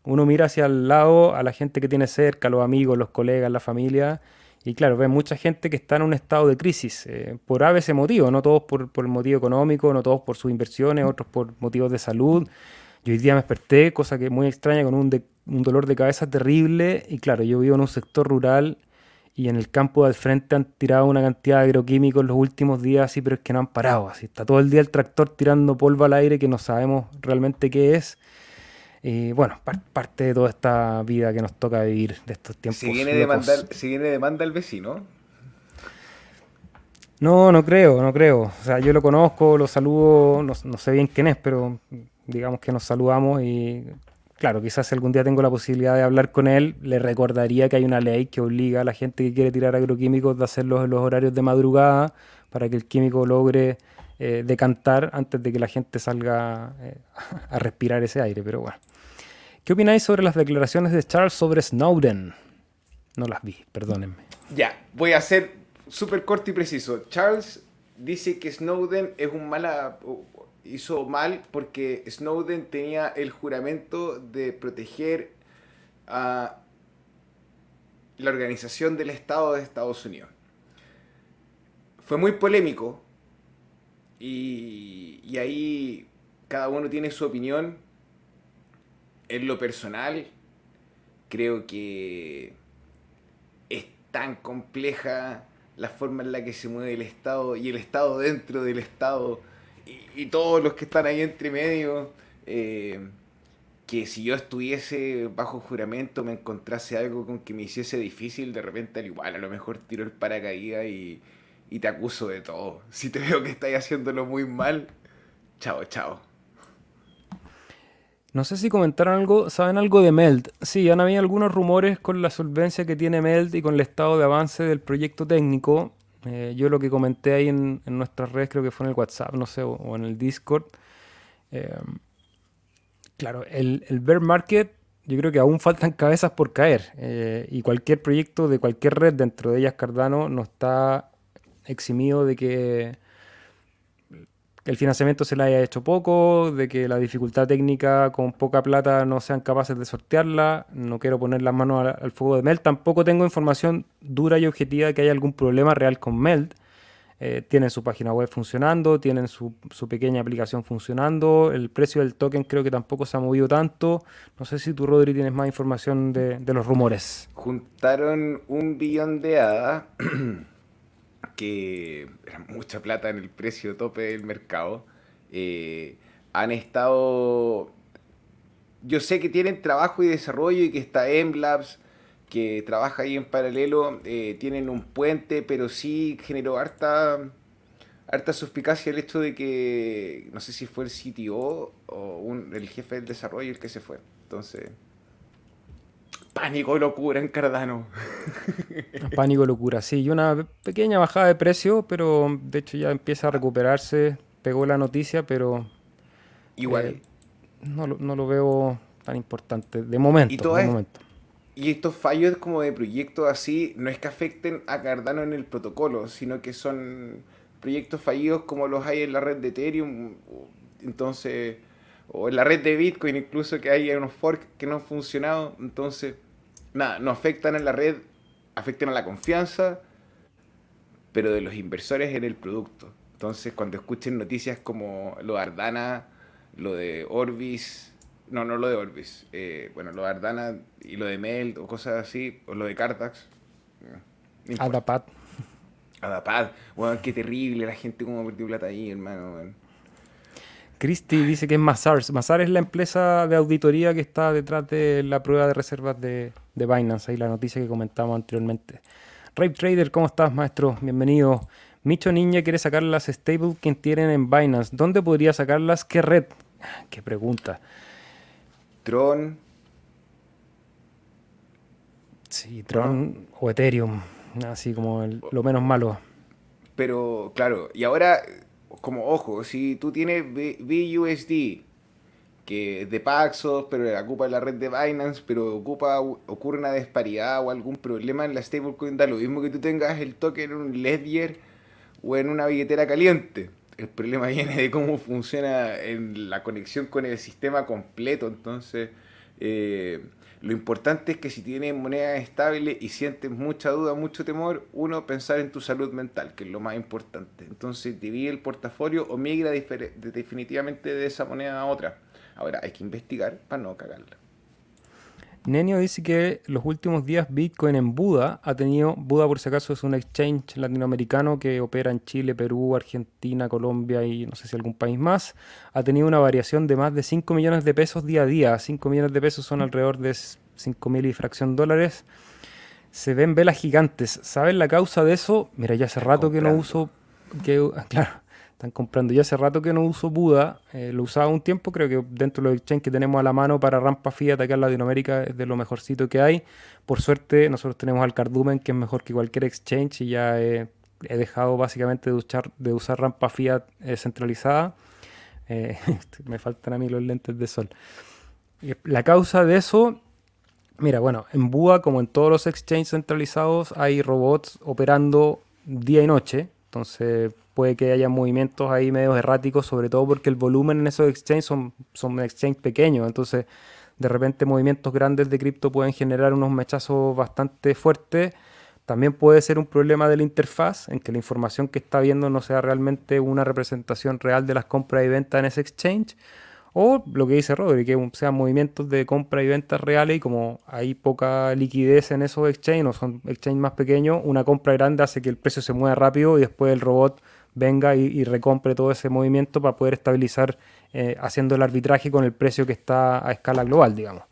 Uno mira hacia el lado a la gente que tiene cerca, los amigos, los colegas, la familia, y claro, ve mucha gente que está en un estado de crisis, eh, por a veces motivo, no todos por, por, el motivo económico, no todos por sus inversiones, otros por motivos de salud. Yo hoy día me desperté, cosa que muy extraña, con un, un dolor de cabeza terrible, y claro, yo vivo en un sector rural y en el campo del frente han tirado una cantidad de agroquímicos los últimos días, así, pero es que no han parado. Así está todo el día el tractor tirando polvo al aire que no sabemos realmente qué es. Y bueno, parte de toda esta vida que nos toca vivir de estos tiempos. ¿Se viene, demanda, ¿Se viene demanda el vecino? No, no creo, no creo. O sea, yo lo conozco, lo saludo, no, sé bien quién es, pero digamos que nos saludamos y claro, quizás si algún día tengo la posibilidad de hablar con él, le recordaría que hay una ley que obliga a la gente que quiere tirar agroquímicos de hacerlos en los horarios de madrugada para que el químico logre eh, decantar antes de que la gente salga eh, a respirar ese aire, pero bueno. ¿Qué opináis sobre las declaraciones de Charles sobre Snowden? No las vi, perdónenme. Ya, voy a ser súper corto y preciso. Charles dice que Snowden es un mala hizo mal porque Snowden tenía el juramento de proteger a la organización del Estado de Estados Unidos. Fue muy polémico y, y ahí cada uno tiene su opinión en lo personal, creo que es tan compleja la forma en la que se mueve el Estado y el Estado dentro del Estado y, todos los que están ahí entre medio, eh, que si yo estuviese bajo juramento me encontrase algo con que me hiciese difícil, de repente al igual a lo mejor tiro el paracaídas y, y te acuso de todo. Si te veo que estás haciéndolo muy mal, chao, chao. No sé si comentaron algo, ¿saben algo de Meld? Sí, han habido algunos rumores con la solvencia que tiene Meld y con el estado de avance del proyecto técnico. Eh, yo lo que comenté ahí en, nuestras redes, creo que fue en el WhatsApp, no sé, o, en el Discord. Eh, claro, el, el bear market, yo creo que aún faltan cabezas por caer. Eh, y cualquier proyecto de cualquier red, dentro de ellas Cardano, no está eximido de que el financiamiento se le haya hecho poco, de que la dificultad técnica con poca plata no sean capaces de sortearla. No quiero poner las manos al, fuego de Meld. Tampoco tengo información dura y objetiva de que haya algún problema real con Meld. Eh, tienen su página web funcionando, tienen su, pequeña aplicación funcionando. El precio del token creo que tampoco se ha movido tanto. No sé si tú, Rodri, tienes más información de, de los rumores. Juntaron un billón de hadas. que era mucha plata en el precio tope del mercado, eh, han estado yo sé que tienen trabajo y desarrollo y que está MLabs, que trabaja ahí en paralelo, eh, tienen un puente, pero sí generó harta, harta suspicacia el hecho de que, no sé si fue el CTO o el jefe del desarrollo el que se fue. Entonces, pánico y locura en Cardano. Pánico y locura, sí. Y una pequeña bajada de precio, pero de hecho ya empieza a recuperarse. Pegó la noticia, pero... Igual. Eh, no, no, lo veo tan importante de momento. ¿Y, de momento. y estos fallos como de proyectos así no es que afecten a Cardano en el protocolo, sino que son proyectos fallidos como los hay en la red de Ethereum. Entonces o en la red de Bitcoin incluso que hay unos forks que no han funcionado, entonces, nada, no afectan a la red, afectan a la confianza, pero de los inversores en el producto. Entonces, cuando escuchen noticias como lo de Ardana, lo de Orbis, no, no lo de Orbis, eh, bueno, lo de Ardana y lo de Melt o cosas así, o lo de Cartax. Adapad. Adapad, bueno, qué terrible la gente como perdió plata ahí, hermano. Cristi dice que es Mazars. Mazars es la empresa de auditoría que está detrás de la prueba de reservas de, Binance, ahí la noticia que comentamos anteriormente. Rape Trader, ¿cómo estás, maestro? Bienvenido. Micho Niña quiere sacar las stable que tienen en Binance. ¿Dónde podría sacarlas? ¿Qué red? Qué pregunta. Tron. Sí, Tron o Ethereum. Así como lo menos malo. Pero, claro, y ahora como ojo, si tú tienes BUSD, que es de Paxos, pero la ocupa la red de Binance, pero ocupa, ocurre una disparidad o algún problema en la stablecoin, da lo mismo que tú tengas el token en un Ledger o en una billetera caliente. El problema viene de cómo funciona en la conexión con el sistema completo. Entonces, eh, lo importante es que si tienes moneda estable y sientes mucha duda, mucho temor, uno, pensar en tu salud mental, que es lo más importante. Entonces, divide el portafolio o migra definitivamente de esa moneda a otra. Ahora, hay que investigar para no cagarla. Nenio dice que los últimos días Bitcoin en Buda ha tenido, Buda por si acaso es un exchange latinoamericano que opera en Chile, Perú, Argentina, Colombia y no sé si algún país más, ha tenido una variación de más de 5 millones de pesos día a día. 5 millones de pesos son alrededor de 5 mil y fracción dólares. Se ven velas gigantes. ¿Saben la causa de eso? Mira, ya hace rato que no uso... Que, claro, están comprando. Ya hace rato que no uso Buda, eh, lo usaba un tiempo, creo que dentro de los exchanges que tenemos a la mano para rampa fiat acá en Latinoamérica es de lo mejorcito que hay. Por suerte nosotros tenemos al Cardumen que es mejor que cualquier exchange y ya he, dejado básicamente de, usar, de usar rampa fiat eh, centralizada. Eh, me faltan a mí los lentes de sol. La causa de eso, mira, bueno, en Buda como en todos los exchanges centralizados hay robots operando día y noche. Entonces puede que haya movimientos ahí medios erráticos, sobre todo porque el volumen en esos exchanges son, son exchanges pequeños, entonces de repente movimientos grandes de cripto pueden generar unos mechazos bastante fuertes. También puede ser un problema de la interfaz, en que la información que está viendo no sea realmente una representación real de las compras y ventas en ese exchange. O lo que dice Rodri, que sean movimientos de compra y ventas reales y como hay poca liquidez en esos exchanges o son exchanges más pequeños, una compra grande hace que el precio se mueva rápido y después el robot venga y, recompre todo ese movimiento para poder estabilizar eh, haciendo el arbitraje con el precio que está a escala global, digamos.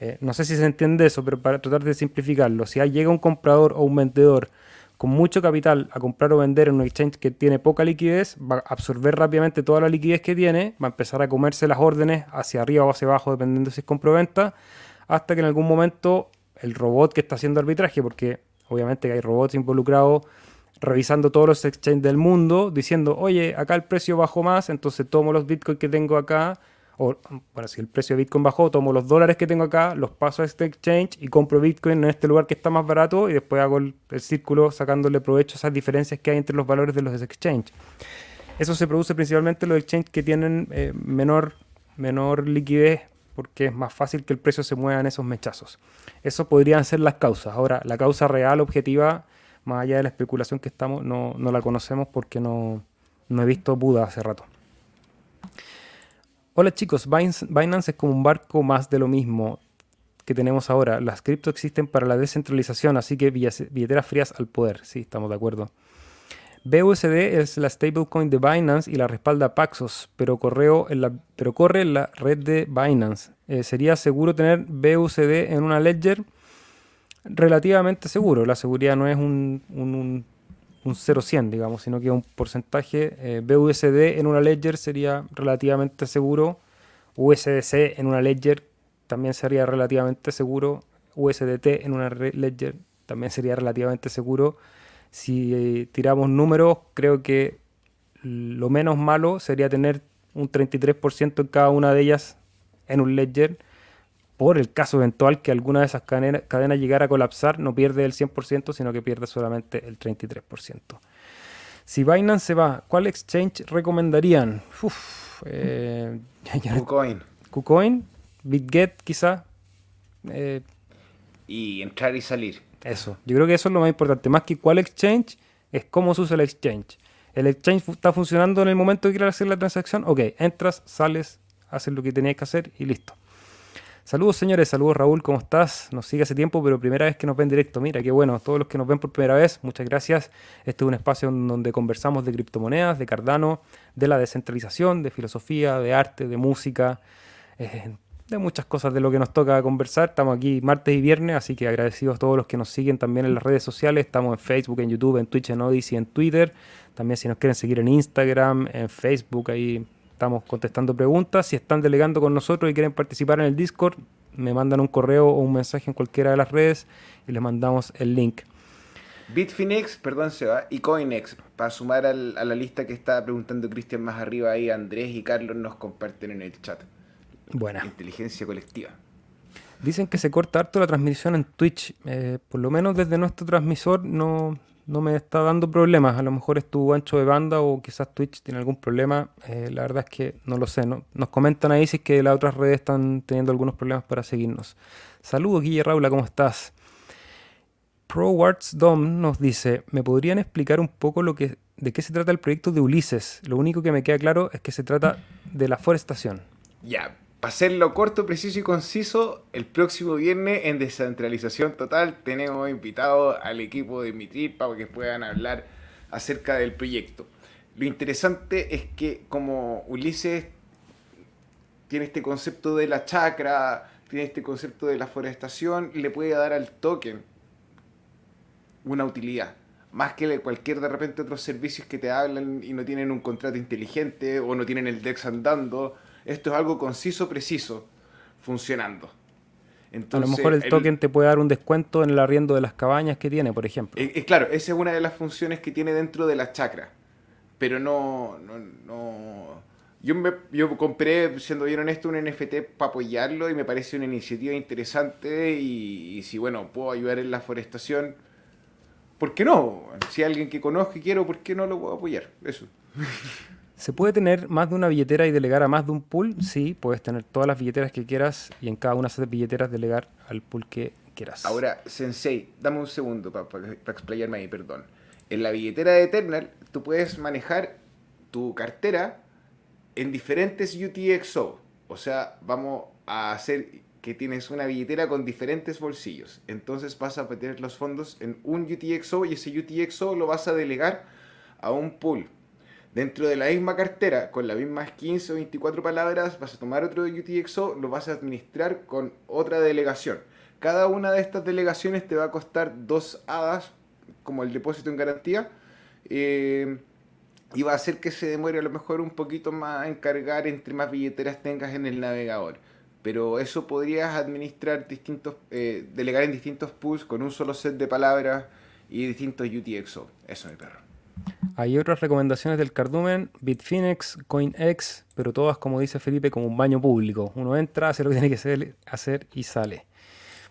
Eh, no sé si se entiende eso, pero para tratar de simplificarlo, si llega un comprador o un vendedor con mucho capital a comprar o vender en un exchange que tiene poca liquidez, va a absorber rápidamente toda la liquidez que tiene, va a empezar a comerse las órdenes hacia arriba o hacia abajo, dependiendo si es compra hasta que en algún momento el robot que está haciendo arbitraje, porque obviamente hay robots involucrados revisando todos los exchanges del mundo, diciendo, oye, acá el precio bajó más, entonces tomo los bitcoins que tengo acá, o bueno, si el precio de bitcoin bajó, tomo los dólares que tengo acá, los paso a este exchange y compro bitcoin en este lugar que está más barato y después hago el, círculo sacándole provecho a esas diferencias que hay entre los valores de los exchanges. Eso se produce principalmente en los exchanges que tienen eh, menor, menor liquidez porque es más fácil que el precio se mueva en esos mechazos. Eso podrían ser las causas. Ahora, la causa real, objetiva, más allá de la especulación que estamos, no, la conocemos porque no, he visto Buda hace rato. Hola chicos, Binance es como un barco más de lo mismo que tenemos ahora. Las criptos existen para la descentralización, así que billeteras frías al poder. Sí, estamos de acuerdo. BUSD es la stablecoin de Binance y la respalda Paxos, pero, correo en la, pero corre en la red de Binance. Eh, ¿Sería seguro tener BUSD en una ledger? Relativamente seguro. La seguridad no es un, un, un, 0-100, digamos, sino que un porcentaje. Eh, BUSD en una ledger sería relativamente seguro. USDC en una ledger también sería relativamente seguro. USDT en una ledger también sería relativamente seguro si eh, tiramos números, creo que lo menos malo sería tener un 33% en cada una de ellas en un ledger. Por el caso eventual que alguna de esas cadenas, llegara a colapsar, no pierde el 100%, sino que pierde solamente el 33%. Si Binance se va, ¿cuál exchange recomendarían? Uf, eh, KuCoin. KuCoin, BitGet quizá. Eh, y entrar y salir. Eso. Yo creo que eso es lo más importante. Más que cuál exchange, es cómo se usa el exchange. El exchange está funcionando en el momento que quieras hacer la transacción. Ok, entras, sales, haces lo que tenías que hacer y listo. Saludos señores, saludos Raúl, ¿cómo estás? Nos sigue hace tiempo, pero primera vez que nos ven directo. Mira, qué bueno, todos los que nos ven por primera vez, muchas gracias. Este es un espacio donde conversamos de criptomonedas, de Cardano, de la descentralización, de filosofía, de arte, de música, eh, de muchas cosas de lo que nos toca conversar. Estamos aquí martes y viernes, así que agradecidos a todos los que nos siguen también en las redes sociales. Estamos en Facebook, en YouTube, en Twitch, en Odyssey, en Twitter. También si nos quieren seguir en Instagram, en Facebook, ahí estamos contestando preguntas. Si están delegando con nosotros y quieren participar en el Discord, me mandan un correo o un mensaje en cualquiera de las redes y les mandamos el link. Bitfinex, perdón, Seba, y Coinex, para sumar a la lista que estaba preguntando Cristian más arriba ahí, Andrés y Carlos nos comparten en el chat. Buena. Inteligencia colectiva. Dicen que se corta harto la transmisión en Twitch. Eh, por lo menos desde nuestro transmisor no, me está dando problemas. A lo mejor es tu ancho de banda o quizás Twitch tiene algún problema. Eh, la verdad es que no lo sé. ¿no? Nos comentan ahí si es que las otras redes están teniendo algunos problemas para seguirnos. Saludos, Guille Raula, ¿cómo estás? ProWards Dom nos dice, ¿me podrían explicar un poco lo que, de qué se trata el proyecto de Ulises? Lo único que me queda claro es que se trata de la forestación. Ya, para hacerlo corto, preciso y conciso, el próximo viernes en Descentralización Total tenemos invitado al equipo de Mitril para que puedan hablar acerca del proyecto. Lo interesante es que como Ulises tiene este concepto de la chacra, tiene este concepto de la forestación, le puede dar al token una utilidad. Más que cualquier de repente otros servicios que te hablan y no tienen un contrato inteligente o no tienen el DEX andando esto es algo conciso, preciso, funcionando. a lo mejor el, token te puede dar un descuento en el arriendo de las cabañas que tiene, por ejemplo. Eh, eh, claro, esa es una de las funciones que tiene dentro de la chacra. Pero no, no, no. Yo, me, yo compré, siendo bien honesto, un NFT para apoyarlo y me parece una iniciativa interesante y, y, si, bueno, puedo ayudar en la forestación, ¿por qué no? Si alguien que conozco y quiero, ¿por qué no lo puedo apoyar? Eso. ¿Se puede tener más de una billetera y delegar a más de un pool? Sí, puedes tener todas las billeteras que quieras y en cada una de esas billeteras delegar al pool que quieras. Ahora, Sensei, dame un segundo para explayarme ahí, perdón. En la billetera de Eternal, tú puedes manejar tu cartera en diferentes UTXO. O sea, vamos a hacer que tienes una billetera con diferentes bolsillos. Entonces vas a meter los fondos en un UTXO y ese UTXO lo vas a delegar a un pool Dentro de la misma cartera, con las mismas 15 o 24 palabras, vas a tomar otro UTXO, lo vas a administrar con otra delegación. Cada una de estas delegaciones te va a costar dos hadas, como el depósito en garantía, eh, y va a hacer que se demore a lo mejor un poquito más en cargar entre más billeteras tengas en el navegador. Pero eso podrías administrar distintos, eh, delegar en distintos pools con un solo set de palabras y distintos UTXO. Eso, mi perro. Hay otras recomendaciones del cardumen, Bitfinex, CoinX, pero todas, como dice Felipe, como un baño público. Uno entra, hace lo que tiene que hacer y sale.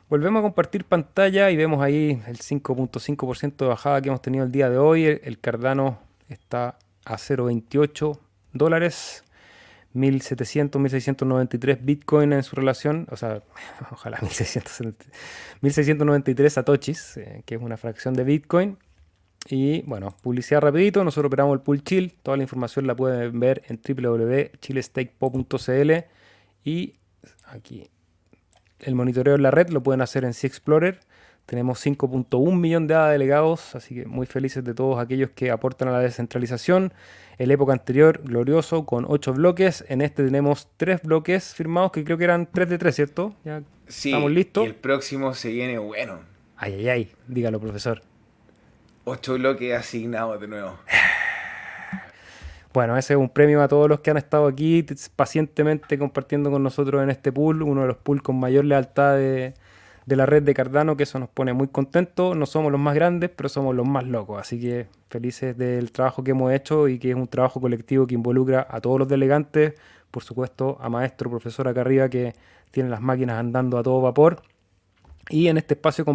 Volvemos a compartir pantalla y vemos ahí el 5.5% de bajada que hemos tenido el día de hoy. El Cardano está a 0.28 dólares. 1700, 1693 Bitcoin en su relación, o sea, ojalá 1693 satoshis, eh, que es una fracción de Bitcoin. Y bueno, publicidad rapidito, nosotros operamos el pool chill, toda la información la pueden ver en www.chillestakepo.cl y aquí el monitoreo en la red lo pueden hacer en Sea Explorer, Tenemos 5.1 millón de delegados, así que muy felices de todos aquellos que aportan a la descentralización. El época anterior, glorioso, con 8 bloques. En este tenemos 3 bloques firmados, que creo que eran 3 de 3, ¿cierto? Ya sí, estamos listos. Y el próximo se viene bueno. Ay, ay, ay, dígalo, profesor. 8 bloques asignados de nuevo. Bueno, ese es un premio a todos los que han estado aquí pacientemente compartiendo con nosotros en este pool, uno de los pools con mayor lealtad de, de la red de Cardano, que eso nos pone muy contentos. No somos los más grandes, pero somos los más locos. Así que felices del trabajo que hemos hecho y que es un trabajo colectivo que involucra a todos los delegantes, por supuesto a maestro, profesor acá arriba que tiene las máquinas andando a todo vapor. Y en este espacio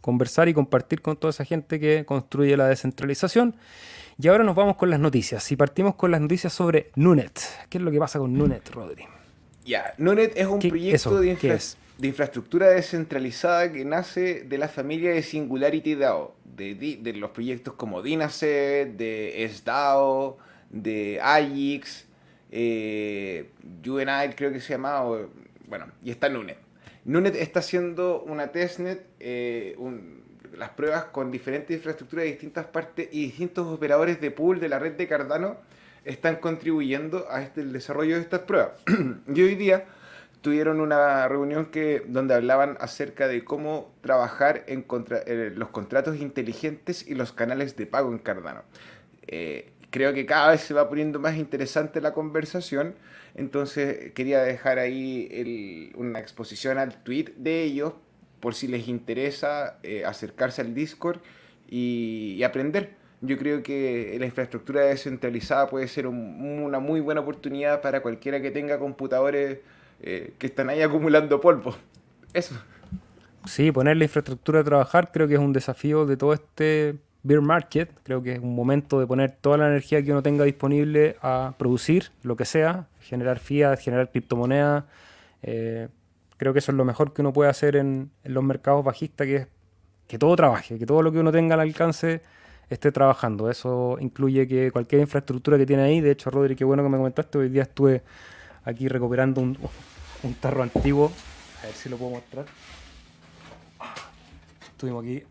conversar y compartir con toda esa gente que construye la descentralización. Y ahora nos vamos con las noticias. Y partimos con las noticias sobre Nunet. ¿Qué es lo que pasa con Nunet, Rodri? Ya, Nunet es un proyecto de infraestructura de infraestructura descentralizada que nace de la familia de Singularity DAO, de, los proyectos como Dynaset, de SDAO, de AIX, eh, creo que se llama, bueno, y está Nunet. Nunet está haciendo una testnet, eh, las pruebas con diferentes infraestructuras de distintas partes y distintos operadores de pool de la red de Cardano están contribuyendo a este, el desarrollo de estas pruebas. y hoy día tuvieron una reunión que, donde hablaban acerca de cómo trabajar en contra, eh, los contratos inteligentes y los canales de pago en Cardano. Eh, creo que cada vez se va poniendo más interesante la conversación, entonces quería dejar ahí una exposición al tweet de ellos por si les interesa eh, acercarse al Discord y, aprender. Yo creo que la infraestructura descentralizada puede ser una muy buena oportunidad para cualquiera que tenga computadores eh, que están ahí acumulando polvo. Eso. Sí, poner la infraestructura a trabajar creo que es un desafío de todo este beer market. Creo que es un momento de poner toda la energía que uno tenga disponible a producir lo que sea, generar fiat, generar criptomonedas. Eh, creo que eso es lo mejor que uno puede hacer en, los mercados bajistas, que es que todo trabaje, que todo lo que uno tenga al alcance esté trabajando. Eso incluye que cualquier infraestructura que tiene ahí, de hecho, Rodri, qué bueno que me comentaste, hoy día estuve aquí recuperando un, tarro antiguo. A ver si lo puedo mostrar. Estuvimos aquí.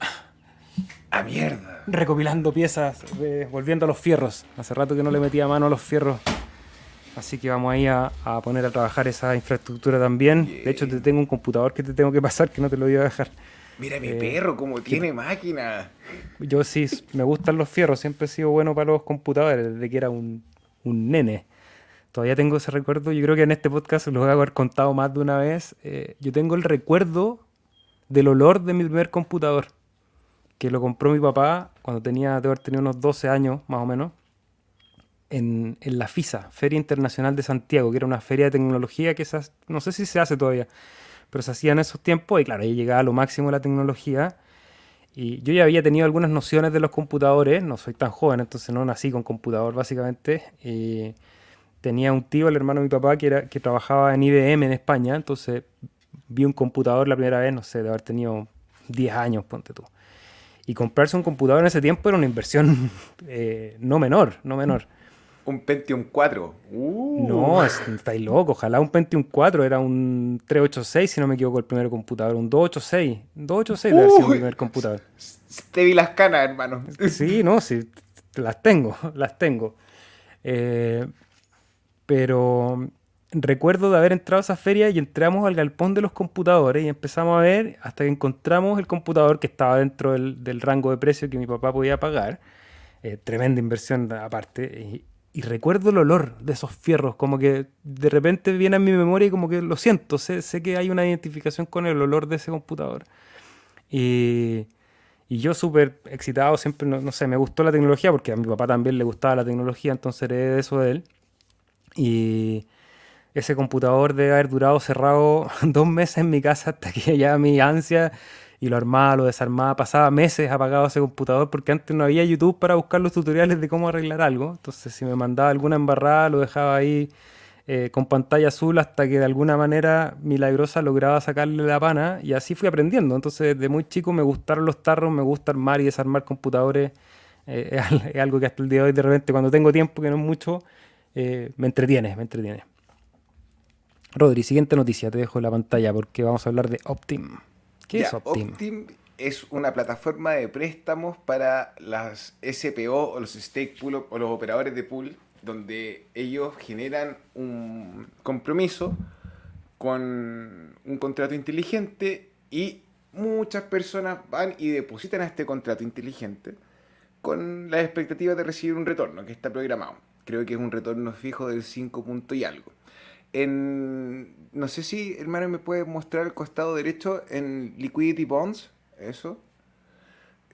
¡A mierda! Recopilando piezas, eh, volviendo a los fierros. Hace rato que no le metía mano a los fierros. Así que vamos ahí a, poner a trabajar esa infraestructura también. De hecho, te tengo un computador que te tengo que pasar que no te lo voy a dejar. Mira mi eh, perro, como tiene máquina. Yo sí, me gustan los fierros. Siempre he sido bueno para los computadores desde que era un, un nene todavía tengo ese recuerdo. Yo creo que en este podcast lo voy a haber contado más de una vez. Eh, yo tengo el recuerdo del olor de mi primer computador, que lo compró mi papá cuando tenía, debo haber tenido unos 12 años más o menos, en, la FISA, Feria Internacional de Santiago, que era una feria de tecnología que esas, no sé si se hace todavía, pero se hacía en esos tiempos y claro, ahí llegaba lo máximo la tecnología. Y yo ya había tenido algunas nociones de los computadores, no soy tan joven, entonces no nací con computador básicamente. Tenía un tío, el hermano de mi papá, que, era, que trabajaba en IBM en España, entonces vi un computador la primera vez, no sé, de haber tenido 10 años, ponte tú. Y comprarse un computador en ese tiempo era una inversión eh, no menor, no menor. Un Pentium 4. Uh. No, estáis loco. Ojalá un Pentium 4 era un 386, si no me equivoco, el primer computador. Un 286. 286 debe ser el primer computador. Te vi las canas, hermano. Sí, no, sí. Las tengo, las tengo. Eh, pero recuerdo de haber entrado a esa feria y entramos al galpón de los computadores y empezamos a ver hasta que encontramos el computador que estaba dentro del, rango de precio que mi papá podía pagar. Eh, tremenda inversión aparte. Y, recuerdo el olor de esos fierros, como que de repente viene a mi memoria y como que lo siento, sé, sé que hay una identificación con el olor de ese computador. Y, y yo súper excitado, siempre, no, no, sé, me gustó la tecnología porque a mi papá también le gustaba la tecnología, entonces heredé eso de él. Y ese computador debe haber durado cerrado dos meses en mi casa hasta que ya mi ansia y lo armaba, lo desarmaba, pasaba meses apagado ese computador porque antes no había YouTube para buscar los tutoriales de cómo arreglar algo. Entonces si me mandaba alguna embarrada lo dejaba ahí eh, con pantalla azul hasta que de alguna manera milagrosa lograba sacarle la pana y así fui aprendiendo. Entonces de muy chico me gustaron los tarros, me gusta armar y desarmar computadores. Eh, es algo que hasta el día de hoy de repente cuando tengo tiempo, que no es mucho, eh, me entretiene, me entretiene. Rodri, siguiente noticia, te dejo la pantalla porque vamos a hablar de Optim. ¿Qué es Optim? Optim es una plataforma de préstamos para las SPO o los stake pool o los operadores de pool, donde ellos generan un compromiso con un contrato inteligente y muchas personas van y depositan a este contrato inteligente con la expectativa de recibir un retorno que está programado. Creo que es un retorno fijo del 5 punto y algo. En, no sé si, hermano, me puede mostrar el costado derecho en Liquidity Bonds, eso.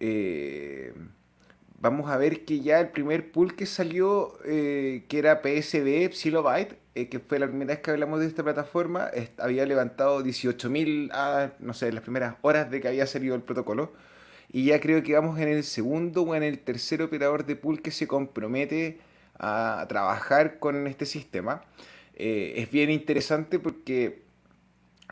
Eh, vamos a ver que ya el primer pool que salió, eh, que era PSB, Psilobyte, eh, que fue la primera vez que hablamos de esta plataforma, había levantado 18.000, ah, no sé, las primeras horas de que había salido el protocolo. Y ya creo que vamos en el segundo o en el tercer operador de pool que se compromete a trabajar con este sistema. Es bien interesante porque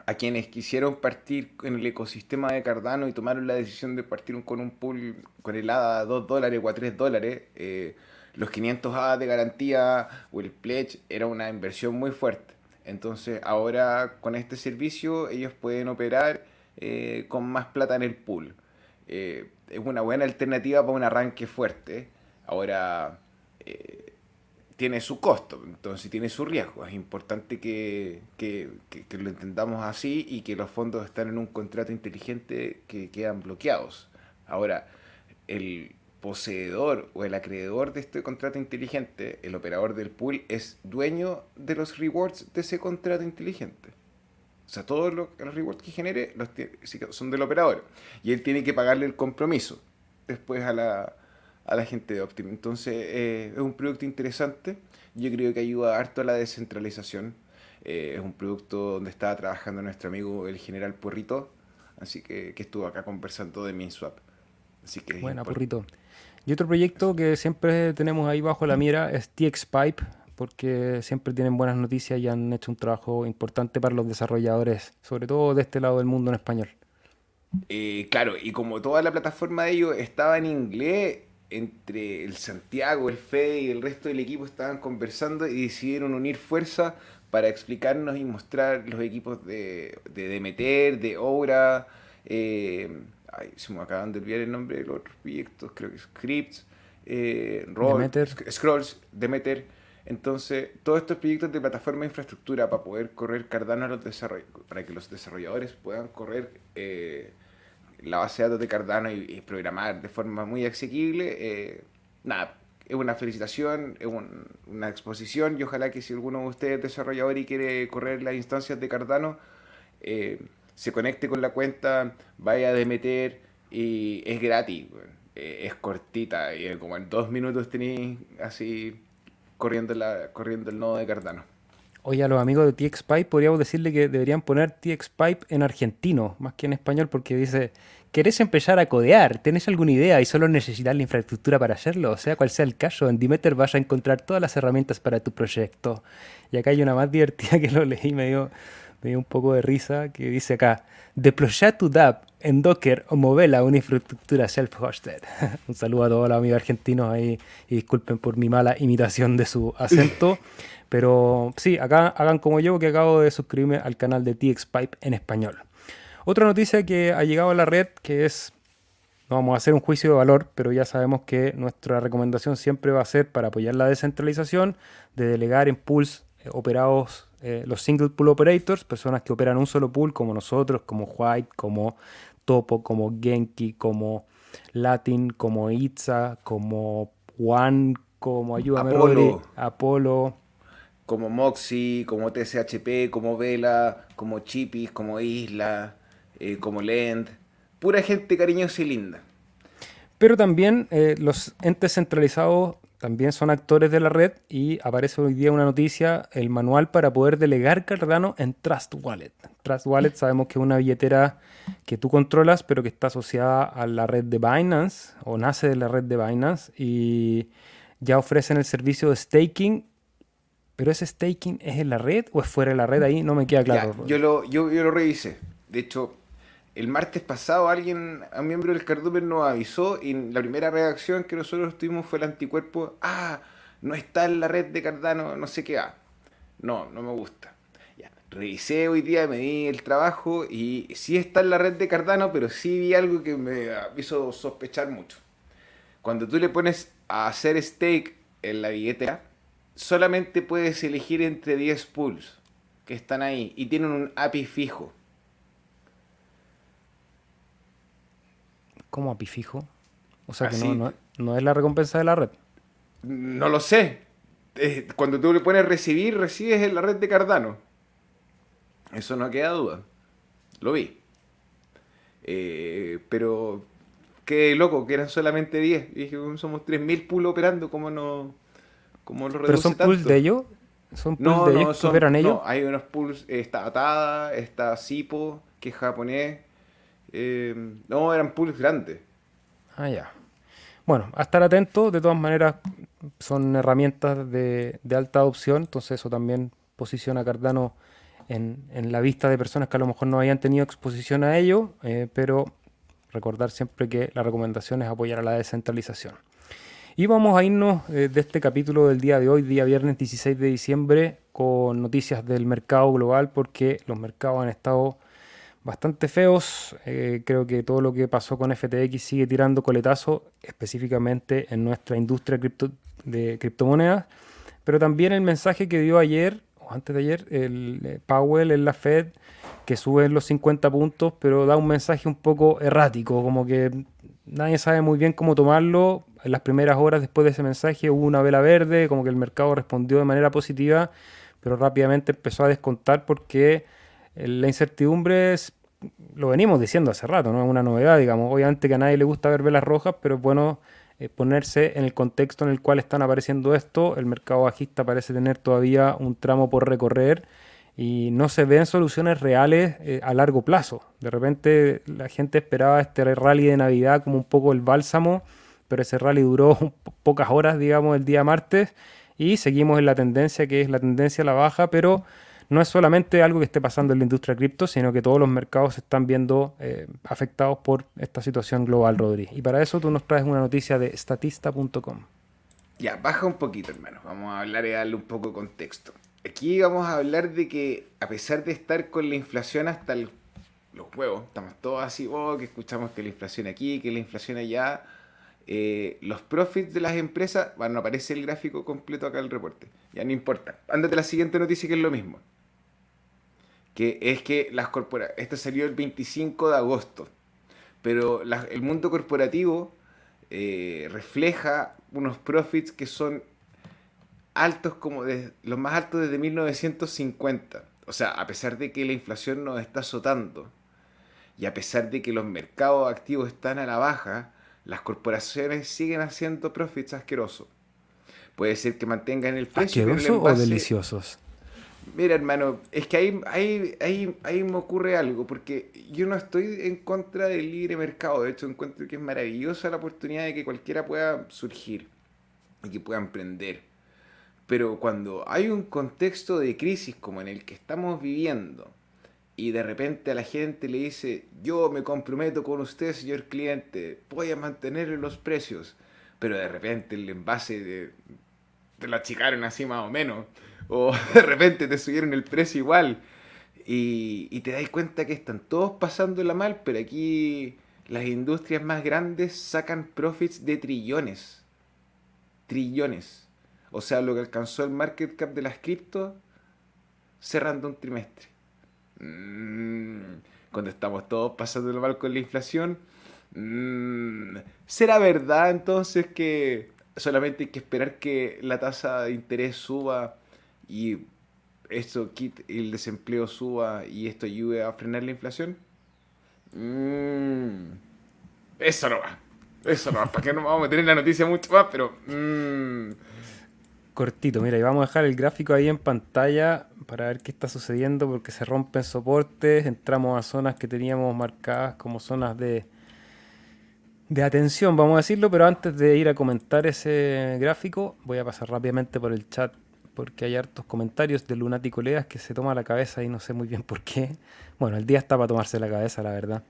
a quienes quisieron partir en el ecosistema de Cardano y tomaron la decisión de partir con un pool con el ADA a 2 dólares o a 3 dólares, eh, los 500 ADA de garantía o el pledge era una inversión muy fuerte. Entonces ahora con este servicio ellos pueden operar eh, con más plata en el pool. Eh, es una buena alternativa para un arranque fuerte. Ahora tiene su costo, entonces tiene su riesgo. Es importante que, lo entendamos así y que los fondos están en un contrato inteligente que quedan bloqueados. Ahora, el poseedor o el acreedor de este contrato inteligente, el operador del pool, es dueño de los rewards de ese contrato inteligente. O sea, todos los, rewards que genere los son del operador. Y él tiene que pagarle el compromiso después a la, a la gente de Optim. Entonces eh, es un producto interesante, yo creo que ayuda harto a la descentralización. Eh, es un producto donde estaba trabajando nuestro amigo el general Porrito, así que, que estuvo acá conversando de MinSwap. Así que Buena, Porrito. Y otro proyecto que siempre tenemos ahí bajo la mira es TXPipe, porque siempre tienen buenas noticias y han hecho un trabajo importante para los desarrolladores, sobre todo de este lado del mundo en español. Eh, claro, y como toda la plataforma de ellos estaba en inglés, entre el Santiago, el Fede y el resto del equipo estaban conversando y decidieron unir fuerza para explicarnos y mostrar los equipos de, de Demeter, de Obra, eh, ay, se me acaban de olvidar el nombre de los otros proyectos, creo que Scripts, eh, Demeter. Scrolls, Demeter. Entonces, todos estos proyectos de plataforma de infraestructura para poder correr Cardano a los para que los desarrolladores puedan correr eh, la base de datos de Cardano y, programar de forma muy asequible, eh, nada, es una felicitación, es una exposición y ojalá que si alguno de ustedes es desarrollador y quiere correr las instancias de Cardano, eh, se conecte con la cuenta, vaya a meter y es gratis, eh, es cortita y como en dos minutos tenéis así corriendo, la, corriendo el nodo de Cardano. Oye, a los amigos de TXPipe podríamos decirle que deberían poner TXPipe en argentino, más que en español, porque dice, ¿querés empezar a codear? ¿Tenés alguna idea y solo necesitas la infraestructura para hacerlo? O sea, cual sea el caso, en Dimeter vas a encontrar todas las herramientas para tu proyecto. Y acá hay una más divertida que lo leí y me dio, me dio un poco de risa, que dice acá, deploya tu DApp en Docker o movela una infraestructura self-hosted. un saludo a todos los amigos argentinos ahí y disculpen por mi mala imitación de su acento. Pero sí, acá hagan como yo que acabo de suscribirme al canal de TXPipe en español. Otra noticia que ha llegado a la red que es, no vamos a hacer un juicio de valor, pero ya sabemos que nuestra recomendación siempre va a ser para apoyar la descentralización, de delegar en pools eh, operados eh, los single pool operators, personas que operan un solo pool como nosotros, como White, como Topo, como Genki, como Latin, como Itza, como One, como Ayúdame Apolo. Apolo como Moxie, como TCHP, como Vela, como Chipis, como Isla, eh, como Lend. Pura gente cariñosa y linda. Pero también eh, los entes centralizados también son actores de la red y aparece hoy día una noticia, el manual para poder delegar Cardano en Trust Wallet. Trust Wallet sabemos que es una billetera que tú controlas, pero que está asociada a la red de Binance o nace de la red de Binance y ya ofrecen el servicio de staking pero ese staking es en la red o es fuera de la red ahí, no me queda claro. yo, lo, yo, lo revisé. De hecho, el martes pasado alguien, un miembro del Carduper nos avisó y la primera reacción que nosotros tuvimos fue el anticuerpo, ah, no está en la red de Cardano, no sé qué, ah. No, no me gusta. revisé hoy día, me di el trabajo y sí está en la red de Cardano, pero sí vi algo que me hizo sospechar mucho. Cuando tú le pones a hacer stake en la billetera, solamente puedes elegir entre 10 pools que están ahí y tienen un API fijo. ¿Cómo API fijo? O sea que no, no, es la recompensa de la red. No lo sé. Cuando tú le pones recibir, recibes en la red de Cardano. Eso no queda duda. Lo vi. Eh, pero qué loco, que eran solamente 10. dije, somos 3.000 pools operando, ¿cómo no, cómo lo ¿Pero son pools de ellos? ¿Son pools de ellos que operan ellos? No, hay unos pools, está Atada, está Sipo, que es japonés. Eh, no, eran pools grandes. Ah, ya. Bueno, a estar atento, de todas maneras son herramientas de, alta adopción, entonces eso también posiciona a Cardano en, la vista de personas que a lo mejor no hayan tenido exposición a ello, eh, pero recordar siempre que la recomendación es apoyar a la descentralización. Y vamos a irnos eh, de este capítulo del día de hoy, día viernes 16 de diciembre, con noticias del mercado global, porque los mercados han estado bastante feos. Eh, creo que todo lo que pasó con FTX sigue tirando coletazo, específicamente en nuestra industria de criptomonedas. Pero también el mensaje que dio ayer, o antes de ayer, el eh, Powell en la Fed, que sube los 50 puntos, pero da un mensaje un poco errático, como que nadie sabe muy bien cómo tomarlo. En las primeras horas después de ese mensaje hubo una vela verde, como que el mercado respondió de manera positiva, pero rápidamente empezó a descontar porque la incertidumbre es, lo venimos diciendo hace rato, no es una novedad, digamos. Obviamente que a nadie le gusta ver velas rojas, pero es bueno eh, ponerse en el contexto en el cual están apareciendo esto. El mercado bajista parece tener todavía un tramo por recorrer y no se ven soluciones reales eh, a largo plazo. De repente la gente esperaba este rally de Navidad como un poco el bálsamo, pero ese rally duró pocas horas, digamos, el día martes y seguimos en la tendencia que es la tendencia a la baja, pero no es solamente algo que esté pasando en la industria cripto, sino que todos los mercados se están viendo eh, afectados por esta situación global, Rodri. Y para eso tú nos traes una noticia de statista.com. Ya, baja un poquito, hermano. Vamos a hablar y darle un poco de contexto. Aquí vamos a hablar de que a pesar de estar con la inflación hasta los huevos, estamos todos así, oh, que escuchamos que la inflación aquí, que la inflación allá, eh, los profits de las empresas, bueno, no aparece el gráfico completo acá en el reporte, ya no importa. Ándate la siguiente noticia que es lo mismo que es que las corporaciones, esto salió el 25 de agosto, pero el mundo corporativo eh, refleja unos profits que son altos como de, los más altos desde 1950. O sea, a pesar de que la inflación nos está azotando y a pesar de que los mercados activos están a la baja, las corporaciones siguen haciendo profits asquerosos. Puede ser que mantengan el precio. ¿Asquerosos o deliciosos? Mira, hermano, es que ahí, ahí, ahí, ahí me ocurre algo, porque yo no estoy en contra del libre mercado, de hecho encuentro que es maravillosa la oportunidad de que cualquiera pueda surgir y que pueda emprender. Pero cuando hay un contexto de crisis como en el que estamos viviendo, y de repente a la gente le dice, yo me comprometo con usted, señor cliente, voy a mantener los precios, pero de repente el envase de, te lo achicaron así más o menos o de repente te subieron el precio igual. Y, te das cuenta que están todos pasándola mal, pero aquí las industrias más grandes sacan profits de trillones. Trillones. O sea, lo que alcanzó el market cap de las cripto cerrando un trimestre. Mm, cuando estamos todos pasando mal con la inflación. Mm, ¿Será verdad entonces que solamente hay que esperar que la tasa de interés suba y esto el desempleo suba y esto ayude a frenar la inflación? Mm, eso no va. Eso no va. ¿Para qué no vamos a meter en la noticia mucho más? Pero... Mm. Cortito, mira, y vamos a dejar el gráfico ahí en pantalla para ver qué está sucediendo porque se rompen soportes, entramos a zonas que teníamos marcadas como zonas de, de atención, vamos a decirlo, pero antes de ir a comentar ese gráfico, voy a pasar rápidamente por el chat porque hay hartos comentarios de Lunático Leas que se toma la cabeza y no sé muy bien por qué. Bueno, el día está para tomarse la cabeza, la verdad.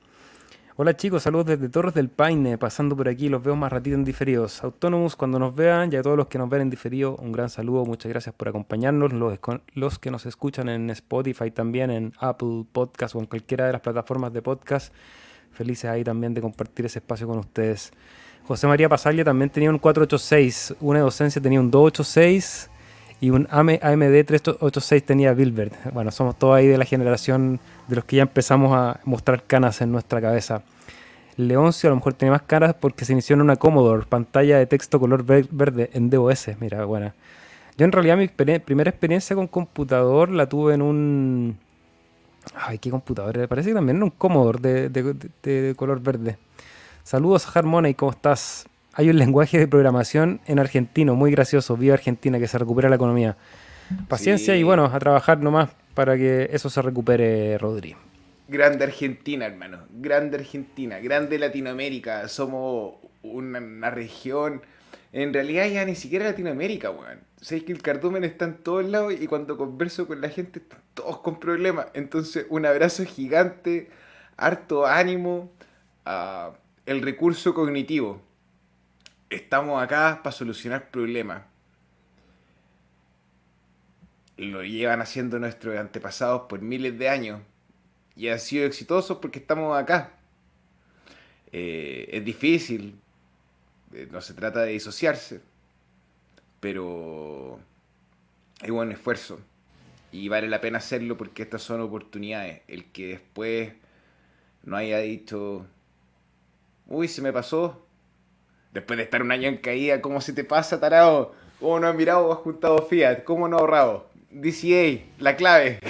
Hola chicos, saludos desde Torres del Paine, pasando por aquí, los veo más ratito en diferidos. Autónomos, cuando nos vean, y a todos los que nos ven en diferido, un gran saludo, muchas gracias por acompañarnos. Los, que nos escuchan en Spotify también, en Apple Podcast o en cualquiera de las plataformas de podcast, felices ahí también de compartir ese espacio con ustedes. José María Pasaglia también tenía un 486, una docencia tenía un 286 y un AMD 386 tenía Bilbert. Bueno, somos todos ahí de la generación de los que ya empezamos a mostrar canas en nuestra cabeza. Leoncio a lo mejor tenía más caras porque se inició en una Commodore, pantalla de texto color verde en DOS. Mira, buena. Yo en realidad mi primera experiencia con computador la tuve en un... Ay, ¿qué computador? Parece que también en un Commodore de, color verde. Saludos Harmony, ¿cómo estás? Hay un lenguaje de programación en argentino, muy gracioso. Viva Argentina, que se recupera la economía. Paciencia y bueno, a trabajar nomás para que eso se recupere, Rodri. Grande Argentina, hermano. Grande Argentina. Grande Latinoamérica. Somos una, región. En realidad ya ni siquiera Latinoamérica, weón. Sabéis que el cardumen está en todos lados y cuando converso con la gente están todos con problemas. Entonces, un abrazo gigante, harto ánimo, a el recurso cognitivo. Estamos acá para solucionar problemas lo llevan haciendo nuestros antepasados por miles de años y han sido exitosos porque estamos acá. Eh, es difícil, eh, no se trata de disociarse, pero hay buen esfuerzo y vale la pena hacerlo porque estas son oportunidades. El que después no haya dicho, uy, se me pasó, después de estar un año en caída, ¿cómo se te pasa, tarado? ¿Cómo no has mirado o has juntado Fiat? ¿Cómo no has ahorrado? DCA, la clave.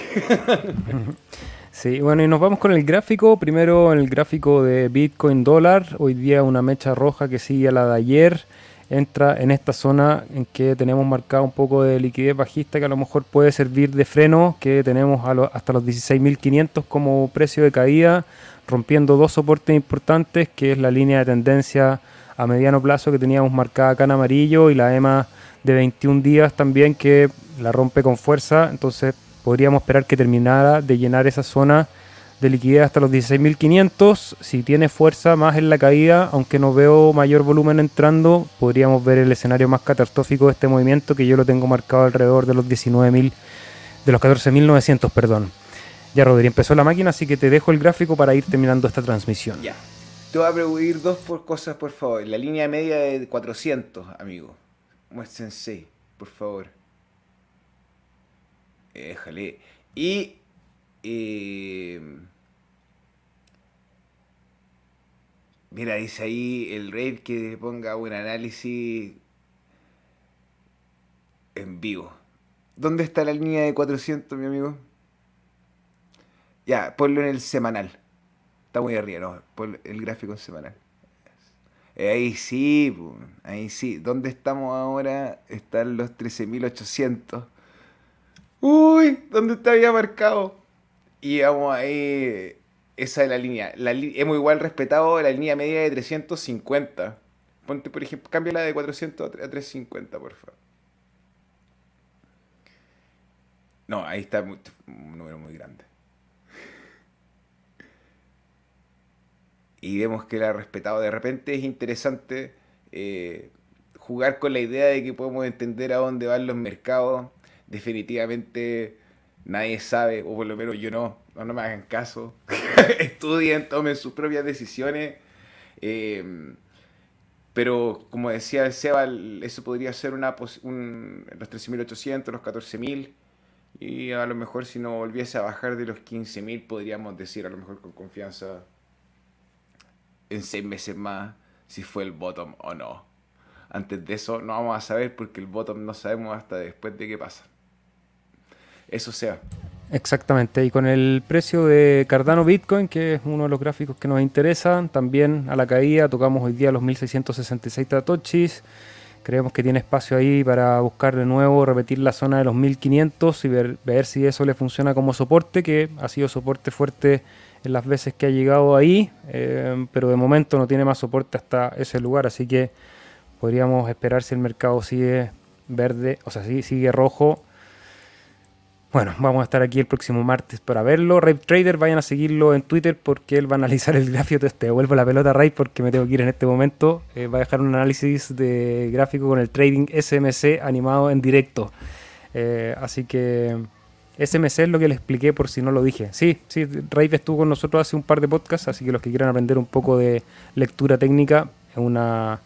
Sí, bueno, y nos vamos con el gráfico. Primero el gráfico de Bitcoin dólar. Hoy día una mecha roja que sigue a la de ayer. Entra en esta zona en que tenemos marcado un poco de liquidez bajista que a lo mejor puede servir de freno, que tenemos hasta los 16.500 como precio de caída, rompiendo dos soportes importantes, que es la línea de tendencia a mediano plazo que teníamos marcada acá en amarillo y la EMA de 21 días también que la rompe con fuerza, entonces podríamos esperar que terminara de llenar esa zona de liquidez hasta los 16.500. Si tiene fuerza más en la caída, aunque no veo mayor volumen entrando, podríamos ver el escenario más catastrófico de este movimiento que yo lo tengo marcado alrededor de los 19.000, de los 14.900, perdón. Ya, Rodri, empezó la máquina, así que te dejo el gráfico para ir terminando esta transmisión. Ya. Te voy a preguntar dos por cosas, por favor. La línea media de 400, amigo. Muéstrense, por favor. Déjale. Y. Eh, mira, dice ahí el rey que ponga un análisis en vivo. ¿Dónde está la línea de 400, mi amigo? Ya, ponlo en el semanal. Está muy arriba, ¿no? Ponlo el gráfico semanal. Eh, ahí sí, ahí sí. ¿Dónde estamos ahora? Están los 13.800. Uy, ¿dónde está había marcado? Y vamos ahí, esa es la línea. La hemos igual respetado la línea media de 350. Ponte, por ejemplo, cambia la de 400 a 350, por favor. No, ahí está un número muy grande. Y vemos que la ha respetado. De repente es interesante eh, jugar con la idea de que podemos entender a dónde van los mercados definitivamente nadie sabe, o por lo menos yo no, no, me hagan caso, estudien, tomen sus propias decisiones. Em, pero como decía el Seba, eso podría ser una un, los 13.800, los 14.000. Y a lo mejor si no volviese a bajar de los 15.000, podríamos decir a lo mejor con confianza en seis meses más si fue el bottom o no. Antes de eso no vamos a saber porque el bottom no sabemos hasta después de qué pasa eso sea. Exactamente, y con el precio de Cardano Bitcoin, que es uno de los gráficos que nos interesan, también a la caída tocamos hoy día los 1666 Tatochis. Creemos que tiene espacio ahí para buscar de nuevo, repetir la zona de los 1500 y ver, ver si eso le funciona como soporte, que ha sido soporte fuerte en las veces que ha llegado ahí, eh, pero de momento no tiene más soporte hasta ese lugar, así que podríamos esperar si el mercado sigue verde, o sea, si sigue rojo, Bueno, vamos a estar aquí el próximo martes para verlo. Rape Trader, vayan a seguirlo en Twitter porque él va a analizar el gráfico. Te devuelvo la pelota, Rape, porque me tengo que ir en este momento. Eh, va a dejar un análisis de gráfico con el trading SMC animado en directo. Eh, así que SMC es lo que le expliqué por si no lo dije. Sí, sí, Rape estuvo con nosotros hace un par de podcasts, así que los que quieran aprender un poco de lectura técnica, es una,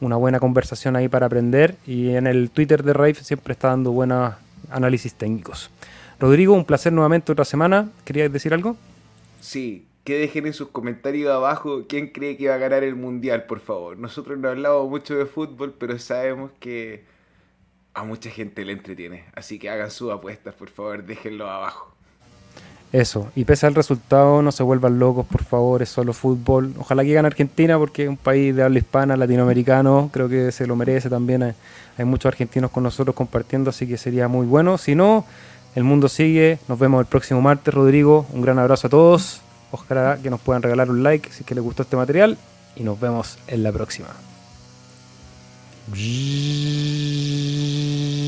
una buena conversación ahí para aprender. Y en el Twitter de Rafe siempre está dando buenos análisis técnicos. Rodrigo, un placer nuevamente otra semana. ¿Querías decir algo? Sí, que dejen en sus comentarios abajo quién cree que va a ganar el mundial, por favor. Nosotros no hablamos mucho de fútbol, pero sabemos que a mucha gente le entretiene. Así que hagan sus apuestas, por favor, déjenlo abajo. Eso, y pese al resultado, no se vuelvan locos, por favor, es solo fútbol. Ojalá que gane Argentina, porque es un país de habla hispana, latinoamericano, creo que se lo merece también. Hay, muchos argentinos con nosotros compartiendo, así que sería muy bueno. Si no, el mundo sigue. Nos vemos el próximo martes, Rodrigo. Un gran abrazo a todos. Ojalá que nos puedan regalar un like si es que les gustó este material. Y nos vemos en la próxima. ビー